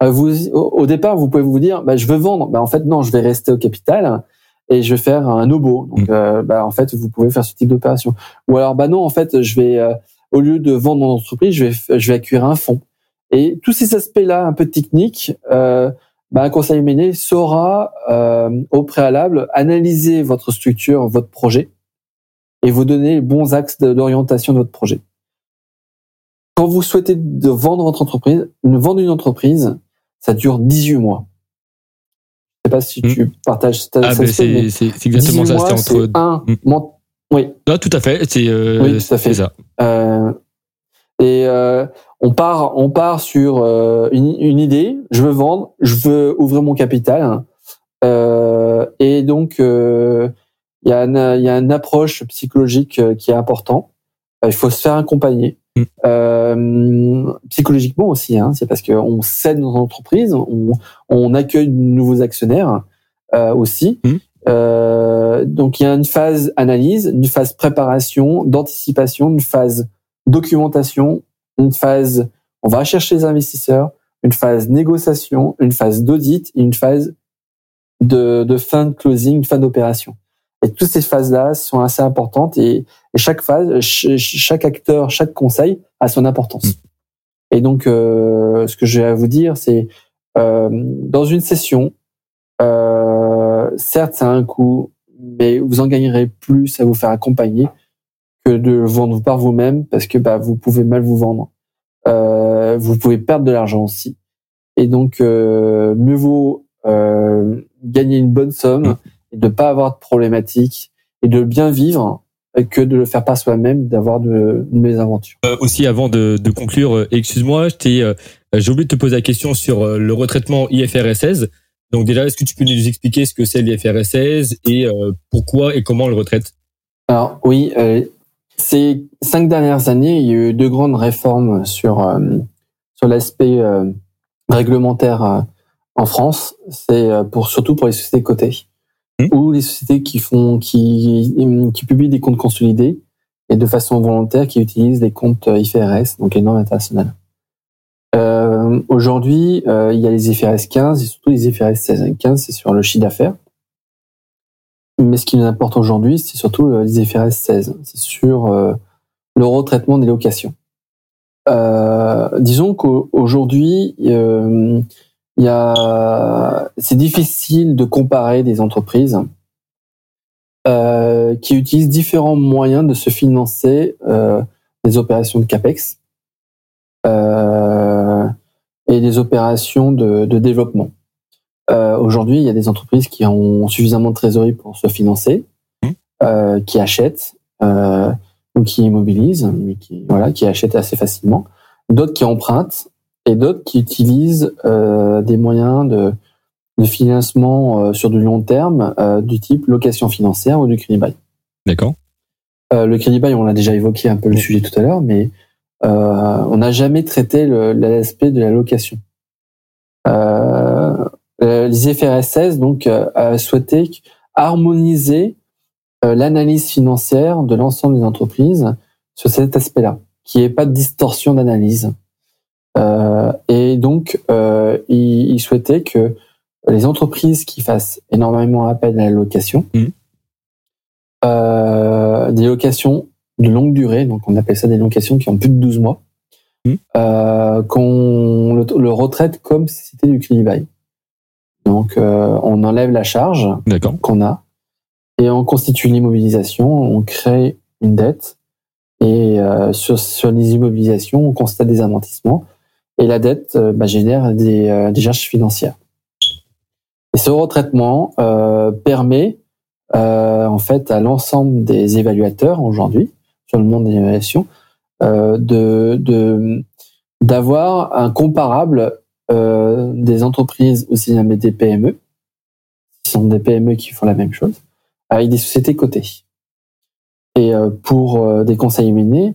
vous, au, départ, vous pouvez vous dire, bah, je veux vendre. Bah, en fait, non, je vais rester au capital et je vais faire un obo. Donc, mm. euh, bah, en fait, vous pouvez faire ce type d'opération. Ou alors, bah non, en fait, je vais, euh, au lieu de vendre mon entreprise, je vais, je vais acquérir un fonds. Et tous ces aspects-là, un peu techniques, euh, bah, un conseil mené saura euh, au préalable analyser votre structure, votre projet, et vous donner les bons axes d'orientation de votre projet. Quand vous souhaitez de vendre votre entreprise, vendre une entreprise, ça dure 18 mois sais pas si tu hmm. partages cette ah, c'est exactement ça. C'était entre un. Oui. Ah, tout à fait. C'est euh, oui, tout à fait. ça. Euh, et euh, on part, on part sur euh, une, une, idée. Je veux vendre. Je veux ouvrir mon capital. Et donc, il y a, y a une approche psychologique qui est important. il faut se faire accompagner. Euh, psychologiquement aussi, hein, c'est parce qu'on cède nos entreprises, on, on accueille de nouveaux actionnaires euh, aussi. Mm. Euh, donc il y a une phase analyse, une phase préparation, d'anticipation, une phase documentation, une phase on va chercher les investisseurs, une phase négociation, une phase d'audit et une phase de, de fin de closing, une fin d'opération. Et toutes ces phases-là sont assez importantes et, chaque phase, chaque acteur, chaque conseil a son importance. Mm. Et donc, euh, ce que j'ai à vous dire, c'est euh, dans une session, euh, certes, ça a un coût, mais vous en gagnerez plus à vous faire accompagner que de vendre par vous-même parce que bah, vous pouvez mal vous vendre. Euh, vous pouvez perdre de l'argent aussi. Et donc, euh, mieux vaut euh, gagner une bonne somme. Mm et de pas avoir de problématiques et de bien vivre que de le faire par soi-même, d'avoir de, de mésaventures. Euh, aussi, avant de, de conclure, euh, excuse-moi, euh, j'ai oublié de te poser la question sur euh, le retraitement IFRS 16. Donc déjà, est-ce que tu peux nous expliquer ce que c'est l'IFRS 16 et pourquoi et comment on le retraite? Alors oui, ces cinq dernières années, il y a eu deux grandes réformes sur sur l'aspect réglementaire en France. C'est pour surtout pour les sociétés cotées. Mmh. ou les sociétés qui font, qui, qui publient des comptes consolidés et de façon volontaire qui utilisent des comptes euh, IFRS, donc les normes internationales. Euh, Aujourd'hui, euh, il y a les IFRS 15 et surtout les IFRS 16. 15, c'est sur le chiffre d'affaires. Mais ce qui nous importe aujourd'hui, c'est surtout les IFRS 16. C'est sur euh, le retraitement des locations. Euh, disons qu'aujourd'hui, euh, il y a, c'est difficile de comparer des entreprises euh, qui utilisent différents moyens de se financer euh, des opérations de capex. Euh, et des opérations de, de développement. Aujourd'hui, il y a des entreprises qui ont suffisamment de trésorerie pour se financer, Mmh. qui achètent ou qui immobilisent, mais qui voilà, qui achètent assez facilement. D'autres qui empruntent et d'autres qui utilisent euh, des moyens de, de financement euh, sur du long terme euh, du type location financière ou du crédit bail. D'accord. Euh, le crédit bail, on l'a déjà évoqué un peu le sujet tout à l'heure, mais euh, on n'a jamais traité l'aspect de la location. Les IFRS 16 donc euh, a souhaité harmoniser euh, l'analyse financière de l'ensemble des entreprises sur cet aspect-là, qu'il n'y ait pas de distorsion d'analyse. Euh, et donc, euh, il, il souhaitait que les entreprises qui fassent énormément appel à la location, Mhm. euh, des locations de longue durée, donc on appelle ça des locations qui ont plus de 12 mois, euh, qu'on le, le retraite comme si c'était du crédit bail. Donc, euh, on enlève la charge qu'on a et on constitue l'immobilisation, on crée une dette et euh, sur, sur les immobilisations, on constate des amortissements et la dette euh, bah, génère des, euh, des charges financières. Et ce retraitement euh, permet en fait à l'ensemble des évaluateurs aujourd'hui sur le monde de l'évaluation d'avoir un comparable des entreprises aussi bien des PME, qui sont des PME qui font la même chose, avec des sociétés cotées. Et pour des conseils menés,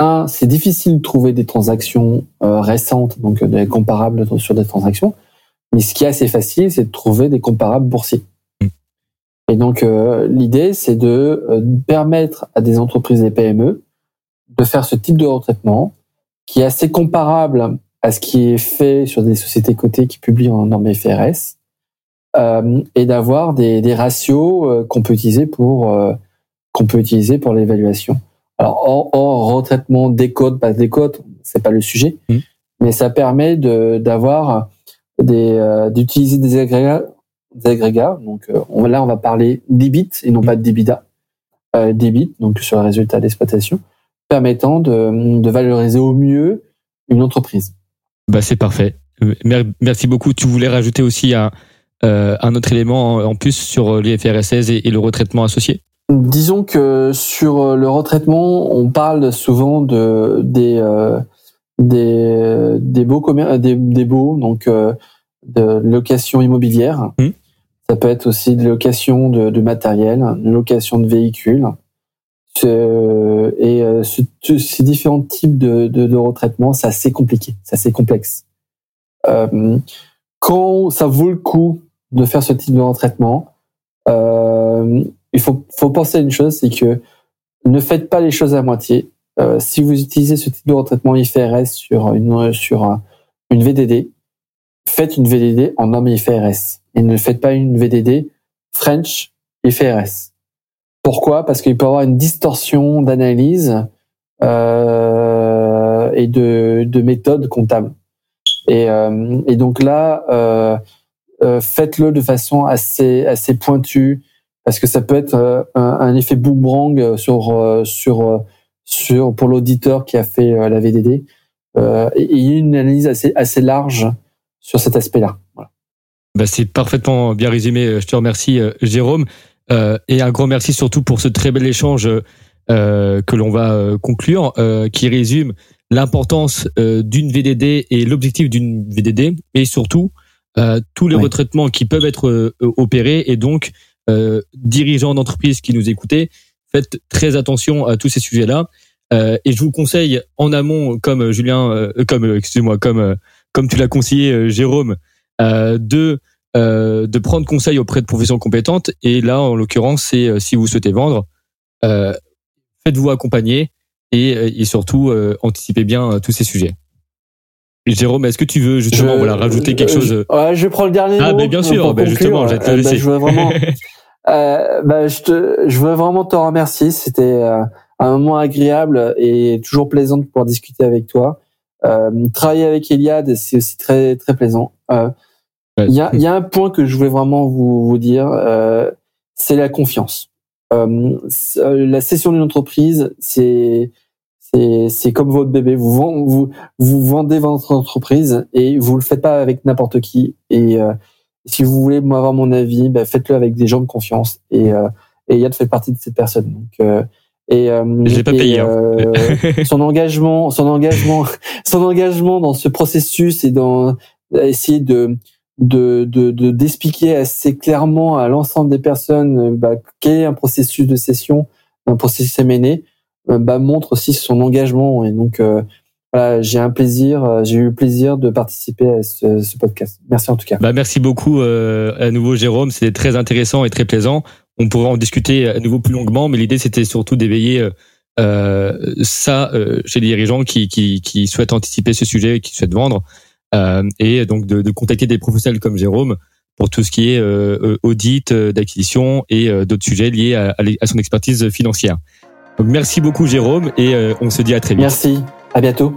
un, c'est difficile de trouver des transactions euh, récentes, donc euh, des comparables sur des transactions. Mais ce qui est assez facile, c'est de trouver des comparables boursiers. Mm. Et donc, euh, l'idée, c'est de euh, permettre à des entreprises et PME de faire ce type de retraitement qui est assez comparable à ce qui est fait sur des sociétés cotées qui publient en normes FRS et d'avoir des, des ratios qu'on peut utiliser pour qu'on peut utiliser pour l'évaluation. Alors hors, hors retraitement décote pas décote, c'est pas le sujet, Mm. mais ça permet de d'avoir des euh, d'utiliser des agrégats des agrégats. Donc euh, on, là on va parler d'EBIT et non pas de d'EBITDA. Euh, d'EBIT donc sur le résultat d'exploitation permettant de, de valoriser au mieux une entreprise. Bah, c'est parfait. Mer- Merci beaucoup. Tu voulais rajouter aussi un, euh, un autre élément en en plus sur les FRS16 et, et le retraitement associé? Disons que sur le retraitement, on parle souvent de des euh, des des beaux commer- des, des beaux donc euh, de location immobilière. Mhm. Ça peut être aussi des locations de, de matériel, une location de véhicules. Et euh, ce- ces différents types de, de, de retraitement, c'est assez compliqué, c'est assez complexe. Euh, quand ça vaut le coup de faire ce type de retraitement, euh, il faut, faut penser à une chose, c'est que ne faites pas les choses à moitié. Euh, si vous utilisez ce type de retraitement IFRS sur une, sur un- une VDD, faites une VDD en norme IFRS et ne faites pas une VDD French IFRS. Pourquoi? Parce qu'il peut y avoir une distorsion d'analyse euh, et de, de méthode comptable. Et, euh, et donc là, euh, euh, faites-le de façon assez assez pointue parce que ça peut être euh, un, un effet boomerang sur euh, sur euh, sur pour l'auditeur qui a fait la VDD. Euh, il y a une analyse assez assez large sur cet aspect-là. Voilà. Bah, c'est parfaitement bien résumé. Je te remercie, Jérôme. Euh, et un grand merci surtout pour ce très bel échange euh, que l'on va conclure, euh, qui résume l'importance d'une VDD et l'objectif d'une VDD, et surtout euh, tous les Oui. retraitements qui peuvent être opérés. Et donc, euh, dirigeants d'entreprise qui nous écoutez, faites très attention à tous ces sujets-là. Euh, et je vous conseille en amont, comme Julien, euh, comme euh, excusez-moi, comme euh, comme tu l'as conseillé, euh, Jérôme, euh, de euh, de prendre conseil auprès de professions compétentes. Et là, en l'occurrence, c'est euh, si vous souhaitez vendre, euh, faites-vous accompagner et, euh, et surtout euh, anticipez bien euh, tous ces sujets. Jérôme, est-ce que tu veux justement Je- voilà rajouter quelque euh, chose je, ouais, je prends le dernier Ah, mot. ben, bien sûr, ben, justement, conclure. j'allais te le Euh, ben, laisser. je veux vraiment, [laughs] euh, ben, je te, je veux vraiment te remercier. C'était euh, un moment agréable et toujours plaisant de pouvoir discuter avec toi. Euh, travailler avec Eliade, c'est aussi très très plaisant. Euh, Ouais. Il y, a, il y a un point que je voulais vraiment vous, vous dire, euh, c'est la confiance. Euh, euh, la cession d'une entreprise, c'est c'est comme votre bébé. Vous, vous, vous vendez votre entreprise et vous le faites pas avec n'importe qui. Et euh, si vous voulez avoir mon avis, bah, faites-le avec des gens de confiance. Et, euh, et Yann fait partie de ces personnes. Donc, euh, et euh, je pas payé. Hein. [laughs] Son engagement, son engagement, son engagement dans ce processus et dans essayer de de d'expliquer de, assez clairement à l'ensemble des personnes bah, quel est un processus de session, un processus M&A, bah, montre aussi son engagement. Et donc voilà, j'ai un plaisir, j'ai eu le plaisir de participer à ce, podcast. Merci en tout cas. Bah, merci beaucoup à nouveau Jérôme, c'était très intéressant et très plaisant on pourrait en discuter à nouveau plus longuement, mais l'idée c'était surtout d'éveiller euh, euh ça euh, chez les dirigeants qui, qui, qui, souhaitent anticiper ce sujet, qui souhaitent vendre, euh, et donc de, de, contacter des professionnels comme Jérôme pour tout ce qui est euh, audit d'acquisition et d'autres sujets liés à, à, son expertise financière. Merci beaucoup Jérôme et on se dit à très vite. Merci, à bientôt.